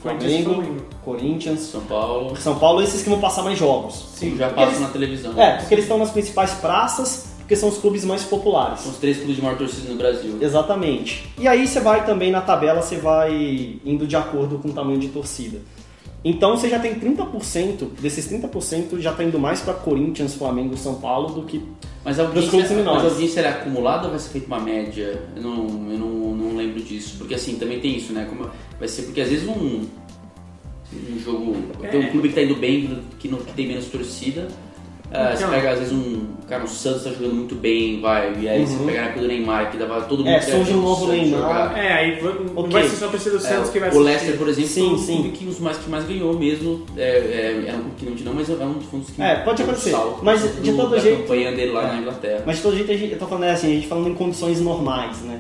Flamengo, Flamengo. Corinthians, São Paulo, São Paulo, esses que vão passar mais jogos. Sim. já Porque passa eles- na televisão. É, porque eles estão nas principais praças, porque são os clubes mais populares. São os três clubes de maior torcida no Brasil. Exatamente. E aí você vai também na tabela, você vai indo de acordo com o tamanho de torcida. Então você já tem 30%, desses 30% já tá indo mais para Corinthians, Flamengo, São Paulo do que. Mas a Dos audiência, clubes menores. mas a audiência ela é acumulada ou vai ser feita uma média? Eu não, eu não, não lembro disso. Porque assim, também tem isso, né? Como vai ser porque às vezes um, um jogo. Tem É. um clube que tá indo bem, que, não, que tem menos torcida. Ah, você Então. pega às vezes um. Cara, o Santos tá jogando muito bem, vai. E aí você Uhum. pega na época do Neymar, que dava todo mundo. É, surge um o novo Neymar. jogar. É, aí vai- não Ok. vai ser só torcida do Santos É, que vai o assistir. Leicester, por exemplo, Sim, foi um sim. clube que, os mais, que mais ganhou mesmo. É, é, era um clube que não tinha, não, mas é um dos fundos que. É, pode um acontecer. salto Mas, do- de todo jeito- campanha dele lá É. na Inglaterra. Mas de todo jeito, a gente, eu tô falando é assim, a gente falando em condições normais, né?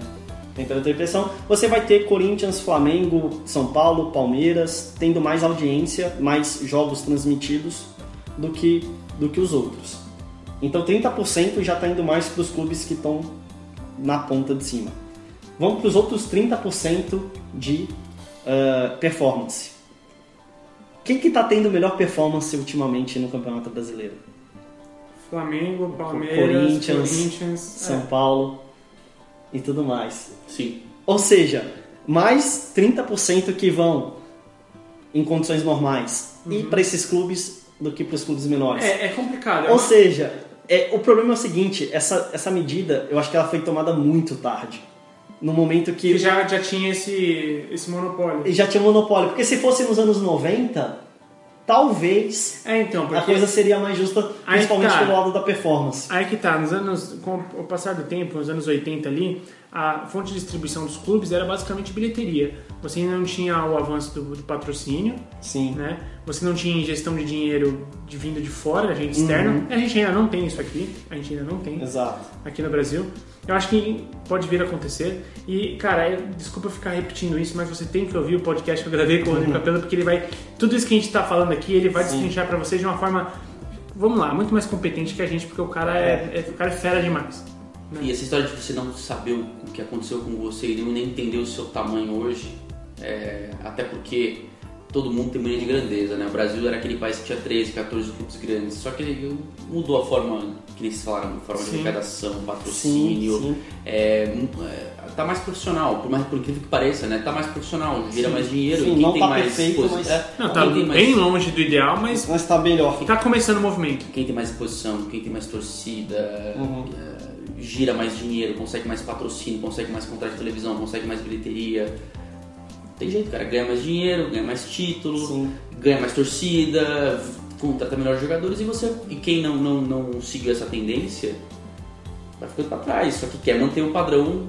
Temperatura e pressão. Você vai ter Corinthians, Flamengo, São Paulo, Palmeiras, tendo mais audiência, mais jogos transmitidos do que, do que os outros. Então 30% já está indo mais para os clubes que estão na ponta de cima. Vamos para os outros 30% de ah, performance. Quem que está tendo melhor performance ultimamente no Campeonato Brasileiro? Flamengo, Palmeiras, Corinthians, Corinthians. São é. Paulo e tudo mais. Sim. Ou seja, mais 30% que vão em condições normais e para esses clubes do que para os clubes menores. É, é complicado. é Ou seja, é, o problema é o seguinte, essa, essa medida, eu acho que ela foi tomada muito tarde. No momento que que já, já tinha esse, esse monopólio. e já tinha monopólio. Porque se fosse nos anos 90, talvez É, então, a coisa seria mais justa, principalmente tá. pelo lado da performance. Aí que tá, nos anos, com o passar do tempo, nos anos 80 ali, a fonte de distribuição dos clubes era basicamente bilheteria. Você ainda não tinha o avanço do, do patrocínio, Sim. né? Você não tinha ingestão de dinheiro de vindo de fora, agente externo. A gente ainda não tem isso aqui, a gente ainda não tem Exato. aqui no Brasil. Eu acho que pode vir a acontecer. E, cara, eu- desculpa ficar repetindo isso, mas você tem que ouvir o podcast que eu gravei com o Rodrigo Capello, porque ele vai. Tudo isso que a gente tá falando aqui, ele vai Sim. destrinchar pra vocês de uma forma. Vamos lá, muito mais competente que a gente, porque o cara é, é- o cara é fera demais. E essa história de você não saber o que aconteceu com você e nem entender o seu tamanho hoje, é, até porque todo mundo tem mania de grandeza, né? O Brasil era aquele país que tinha 13, 14 clubes grandes, só que ele mudou a forma, que nem vocês falaram, a forma Sim. de arrecadação, patrocínio, Sim, sim. É, é, tá mais profissional, por mais por incrível que pareça, né? Tá mais profissional, gira mais dinheiro, Sim, e quem não tem tá mais perfeito, mas- é, Não, tá quem tem mais- bem longe do ideal, mas Mas tá melhor. tá começando o movimento. quem tem mais exposição, quem tem mais torcida, Uhum. é, gira mais dinheiro, consegue mais patrocínio, consegue mais contrato de televisão, consegue mais bilheteria. Tem jeito, cara, ganha mais dinheiro, ganha mais título, Sim. ganha mais torcida, contrata melhores jogadores e você e quem não, não, não seguiu essa tendência vai ficando pra trás, só que quer manter o padrão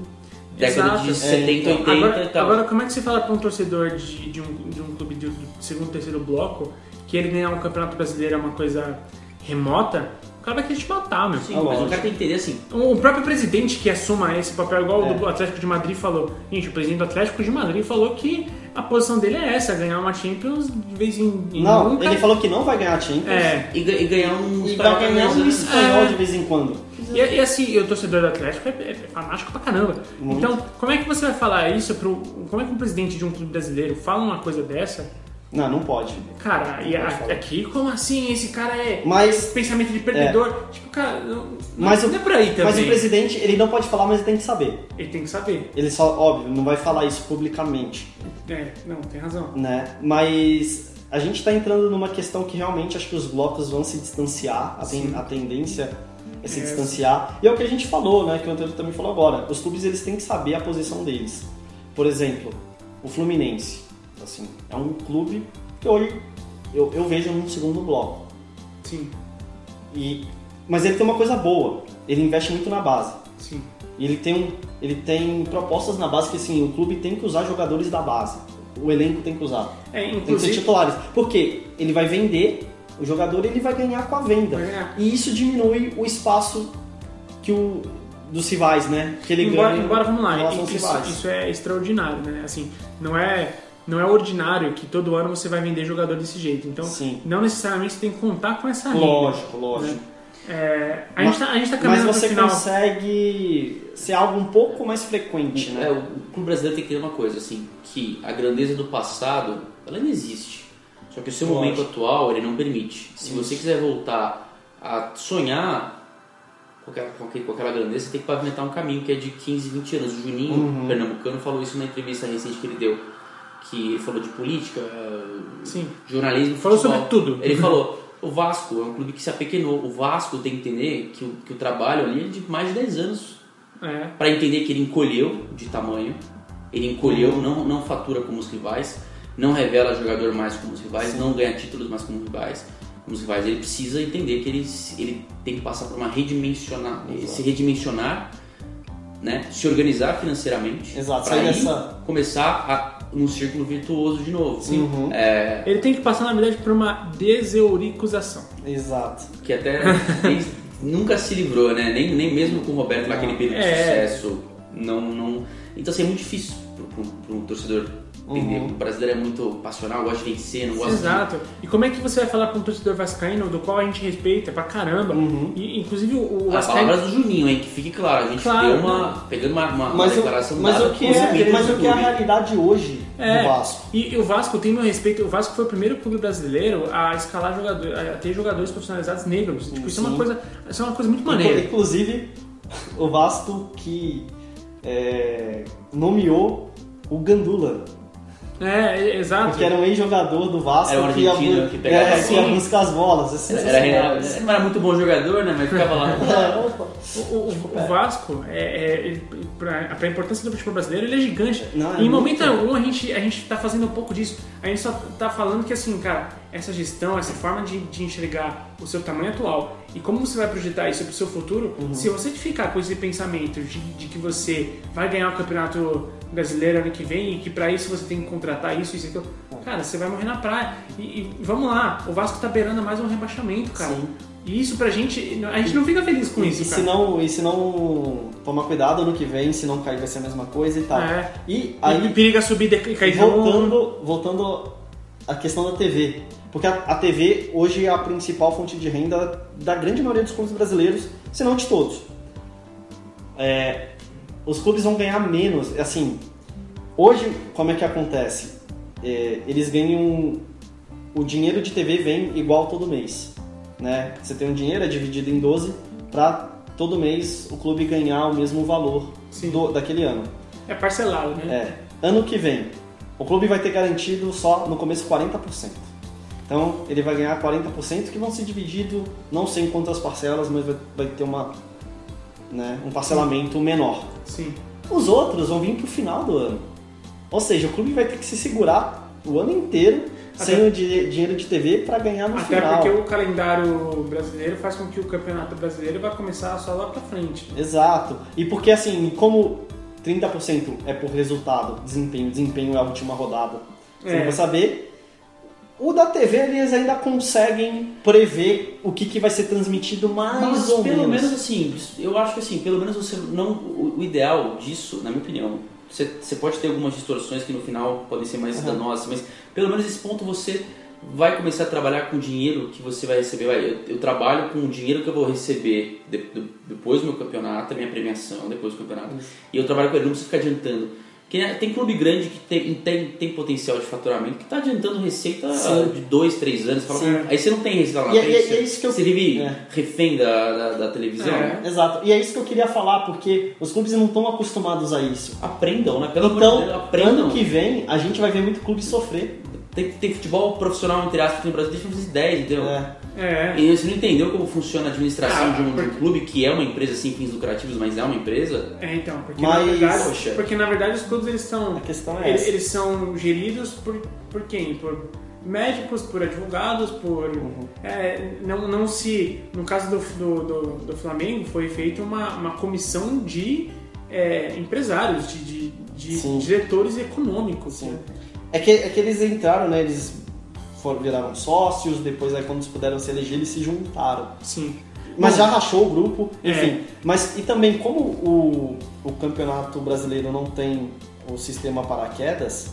década Exato. de É, 70, então, 80 Agora, e tal. agora, como é que você fala pra um torcedor de, de, um, de um clube de, do segundo, terceiro bloco que ele ganhar um campeonato brasileiro é uma coisa remota? O cara vai querer te matar, meu. Sim, Ah, mas o lógico. cara tem que entender assim, O próprio presidente que assuma esse papel, igual É. o do Atlético de Madrid falou. Gente, o presidente do Atlético de Madrid falou que a posição dele é essa, ganhar uma Champions de vez em, em Não, nunca. ele falou que não vai ganhar Champions. É. e, ga- e ganhar um E vai ganhar um espanhol É. de vez em quando. E, e assim, o torcedor do Atlético é, é fanático pra caramba. Muito. Então, como é que você vai falar isso pro. Como é que um presidente de um clube brasileiro fala uma coisa dessa? Não, não pode. Cara, e a- aqui, como assim? Esse cara é. Mas- pensamento de perdedor. Tipo, cara, não, Mas não, o- é por aí também. Mas o presidente, ele não pode falar, mas ele tem que saber. Ele tem que saber. Ele só, óbvio, não vai falar isso publicamente, É, não, tem razão. né? Mas a gente tá entrando numa questão que realmente acho que os blocos vão se distanciar, a, ten- a tendência é se É. distanciar. E é o que a gente falou, né? Que o Antônio também falou agora. Os clubes, eles têm que saber a posição deles. Por exemplo, o Fluminense, assim, é um clube que hoje eu, eu vejo num segundo bloco. Sim, E, mas ele tem uma coisa boa, ele investe muito na base. sim. E ele tem, um, ele tem propostas na base que assim, o clube tem que usar jogadores da base. O elenco tem que usar. É, Tem que ser inclusive. titulares. Porque ele vai vender o jogador e ele vai ganhar com a venda. Ganhar. E isso diminui o espaço que o dos rivais, né? Que ele Embora, ganha. embora, vamos lá, isso, isso é extraordinário, né? Assim, não é, não é ordinário que todo ano você vai vender jogador desse jeito. Então, Sim. não necessariamente você tem que contar com essa renda. Lógico, lógico. É, a, Mas- gente tá, a gente tá Mas caminhando você pro final. consegue ser algo um pouco mais frequente, né? É, o clube brasileiro tem que ter uma coisa, assim, que a grandeza do passado, ela ainda existe. Só que o seu Lógico. momento atual, ele não permite. Se você quiser voltar a sonhar com aquela, com aquela grandeza, você tem que pavimentar um caminho que é de 15, 20 anos. O Juninho, Uhum. pernambucano, falou isso na entrevista recente que ele deu. Que falou de política, Sim. jornalismo, Falou futebol. sobre tudo. Ele falou, o Vasco é um clube que se apequenou. O Vasco tem que entender que o, que o trabalho ali é de mais de 10 anos É, para entender que ele encolheu de tamanho, ele encolheu, não, não fatura como os rivais, não revela jogador mais como os rivais, não ganha títulos mais como rivais. Como os rivais. Ele precisa entender que ele, ele tem que passar por uma redimensionar, se redimensionar, né, se organizar financeiramente, Exato, para começar a, num círculo virtuoso de novo. Uhum. É, ele tem que passar, na verdade, por uma deseuricusação. Exato. que até nem- nunca se livrou, né? Nem, nem mesmo com o Roberto naquele período de É. sucesso. Não, não... Então assim, é muito difícil para um torcedor entender. Uhum. O brasileiro é muito passional, gosta de vencer, não gosta Exato. E como é que você vai falar com um torcedor vascaíno, do qual a gente respeita pra caramba? Uhum. E, inclusive, o, o de... As vascaíno... palavras do Juninho, hein? Que fique claro, a gente Claro, deu uma... né? Pegando uma, uma, uma Mas, o, declaração mas, dada o que é, mas do o que é a realidade hoje É. do Vasco? E, e o Vasco tem meu respeito. O Vasco foi o primeiro clube brasileiro a escalar jogadores, a ter jogadores profissionalizados negros. Tipo, isso é uma coisa, isso é uma coisa muito maneira. Inclusive, o Vasco que é, nomeou o Gandula, É, é, exato. que era um ex-jogador do Vasco Era um que ia, argentino que pegava é, assim. buscar as bolas. É Era, era, sensacional. ele não era muito bom jogador, né? Mas ficava lá. É. O, o- o Vasco, é, é, pra, pra importância do futebol brasileiro, ele é gigante. Não, é e em momento algum a gente, a gente tá fazendo um pouco disso. A gente só tá falando que assim, cara, essa gestão, essa forma de, de enxergar o seu tamanho atual e como você vai projetar isso pro seu futuro, Uhum. se você ficar com esse pensamento de, de que você vai ganhar o campeonato brasileiro ano que vem e que pra isso você tem que contratar isso, isso e aquilo, cara, você vai morrer na praia. E, e vamos lá, o Vasco tá beirando mais um rebaixamento, cara. Sim. E isso pra gente, a gente não fica feliz com E, isso, e cara. se não, e se não tomar cuidado ano que vem, se não cair vai ser a mesma coisa e tal. É. E Aí aí, periga subir e cair de novo. voltando, voltando à questão da TV. Porque a, a TV hoje é a principal fonte de renda da grande maioria dos clubes brasileiros, se não de todos. É, os clubes vão ganhar menos. Assim, hoje, como é que acontece? É, eles ganham. O dinheiro de TV vem igual todo mês. Né? Você tem um dinheiro, é dividido em 12, para todo mês o clube ganhar o mesmo valor do- daquele ano. É parcelado, né? É. Ano que vem, o clube vai ter garantido só no começo 40%. Então ele vai ganhar 40% que vão ser divididos, não sei em quantas parcelas, mas vai, vai ter uma, né, um parcelamento menor. Sim. Os outros vão vir pro final do ano. Ou seja, o clube vai ter que se segurar o ano inteiro Até- sem o di- dinheiro de TV para ganhar no Até final. porque o calendário brasileiro faz com que o campeonato brasileiro vai começar só lá pra frente. Exato. E porque assim, como 30% é por resultado, desempenho, desempenho é a última rodada. Você É. não vai saber. O da TV eles ainda conseguem prever o que, que vai ser transmitido mais Mas ou pelo menos. menos assim, eu acho que assim, pelo menos você não. O, o ideal disso, na minha opinião, você, você pode ter algumas distorções que no final podem ser mais danosas, mas pelo menos esse ponto você vai começar a trabalhar com o dinheiro que você vai receber. Vai, eu, eu trabalho com o dinheiro que eu vou receber de- do- depois do meu campeonato, a minha premiação depois do campeonato. E eu trabalho com ele, não preciso ficar adiantando. Né, tem clube grande que tem, tem, tem potencial de faturamento que está adiantando receita Sim. de dois, três anos. Fala. Aí você não tem receita lá E é- frente. e é isso que eu- Você vive é. refém da, da, da televisão. É. Exato. E é isso que eu queria falar, porque os clubes não estão acostumados a isso. Aprendam, né? Pelo amor de Então, Deus, aprendam. ano que vem, a gente vai ver muito clube sofrer. Tem, tem futebol profissional, entre aspas, no Brasil desde 1910, entendeu? É. É. E você não entendeu como funciona a administração Ah, de, um, de um porque- clube que é uma empresa sem fins lucrativos, mas é uma empresa? É, então, porque Mas, na verdade, poxa. porque na verdade os clubes eles são A questão é eles, essa. eles são geridos por, por quem? Por médicos, por advogados, por Uhum. é, não, não se no caso do, do, do, do Flamengo foi feita uma, uma comissão de é, empresários, de, de, de diretores econômicos. Sim. né? É que, é que eles entraram, né? Eles foram, viraram sócios, depois aí quando eles puderam se eleger, eles se juntaram. Sim. Mas já rachou o grupo, É. enfim. Mas e também como o, o campeonato brasileiro não tem o sistema paraquedas,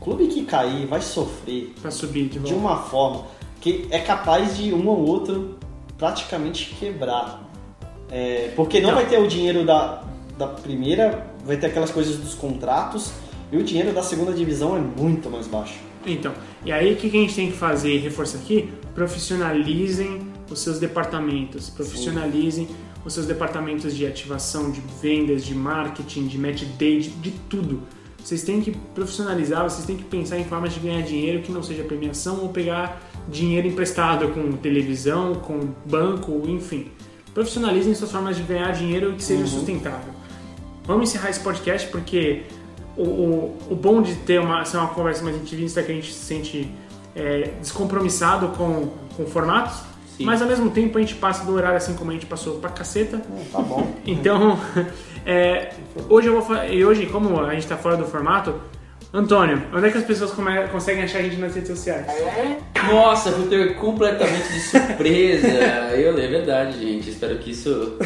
clube que cair vai sofrer Pra subir de de uma forma que é capaz de um ou outro praticamente quebrar. É, porque não Não. vai ter o dinheiro da, da primeira, vai ter aquelas coisas dos contratos, e o dinheiro da segunda divisão é muito mais baixo. Então, e aí o que a gente tem que fazer e reforçar aqui? Profissionalizem os seus departamentos, profissionalizem os seus departamentos de ativação, de vendas, de marketing, de match day, de, de tudo. Vocês têm que profissionalizar, vocês têm que pensar em formas de ganhar dinheiro que não seja premiação ou pegar dinheiro emprestado com televisão, com banco, enfim. Profissionalizem suas formas de ganhar dinheiro que seja sustentável. Vamos encerrar esse podcast porque o, o, o bom de ter uma, ser uma conversa mais intimista é que a gente se sente é, descompromissado com, com formatos, Sim. mas ao mesmo tempo a gente passa do horário assim como a gente passou pra caceta. Tá bom. Então, é, hoje eu vou e hoje como a gente está fora do formato, Antônio, onde é que as pessoas come- conseguem achar a gente nas redes sociais? Nossa, fui ter completamente de surpresa. eu, é verdade, gente. Espero que isso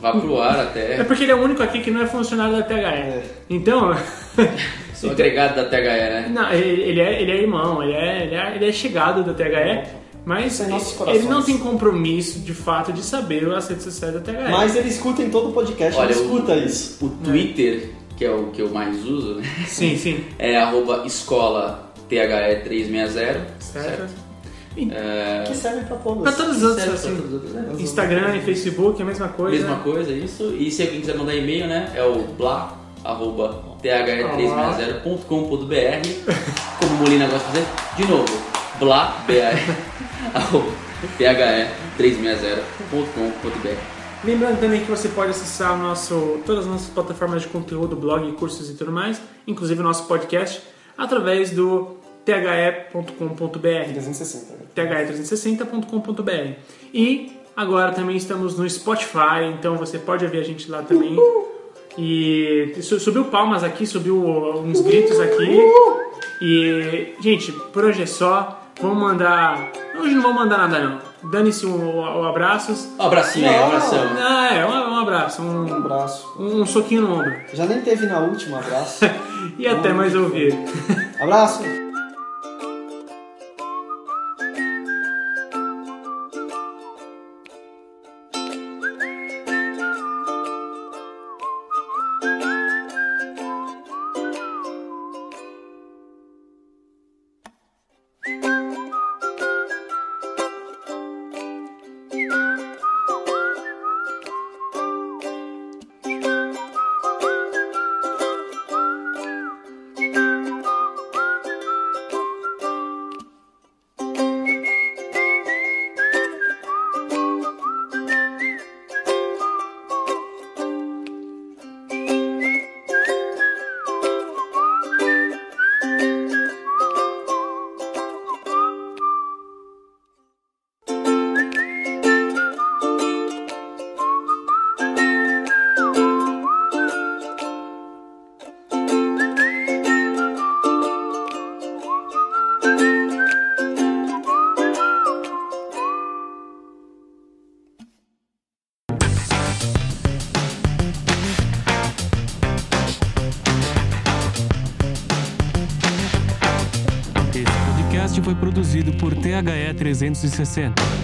vá pro ar É até. porque ele é o único aqui que não é funcionário da THE. Então, Sou agregado da THE, né? Não, ele, é, ele é irmão, ele é, ele é, ele é chegado da THE, mas nossos ele, ele não tem compromisso de fato de saber as redes sociais da THE. Mas ele escuta em todo podcast, Olha, ele escuta o, isso. O Twitter, que é o que eu mais uso, né? Sim, sim. É arroba escola THE360. Certo? Que serve pra todos. Pra todos os outros, Serve pra assim. todos os outros, né? Instagram e Facebook, a mesma coisa. Mesma coisa, isso. E se alguém quiser mandar e-mail, né? É o blá, arroba the360.com.br Como o Molina gosta de fazer. De novo, blá, BR, arroba the360.com.br Lembrando também que você pode acessar o nosso, todas as nossas plataformas de conteúdo, blog, cursos e tudo mais, inclusive o nosso podcast, através do the.com.br. 360. né? th360.com.br. E agora também estamos no Spotify, então você pode ouvir a gente lá também. E su- subiu palmas aqui, subiu uns gritos aqui. E, gente, por hoje é só. Vamos mandar. Hoje não vou mandar nada não. Dane-se o, o abraços. Um abracinho um abração. Ah, é, um, um abraço, Um um, abraço. um soquinho no ombro. Já nem teve na última, abraço. E até mais ouvir. abraço. 360.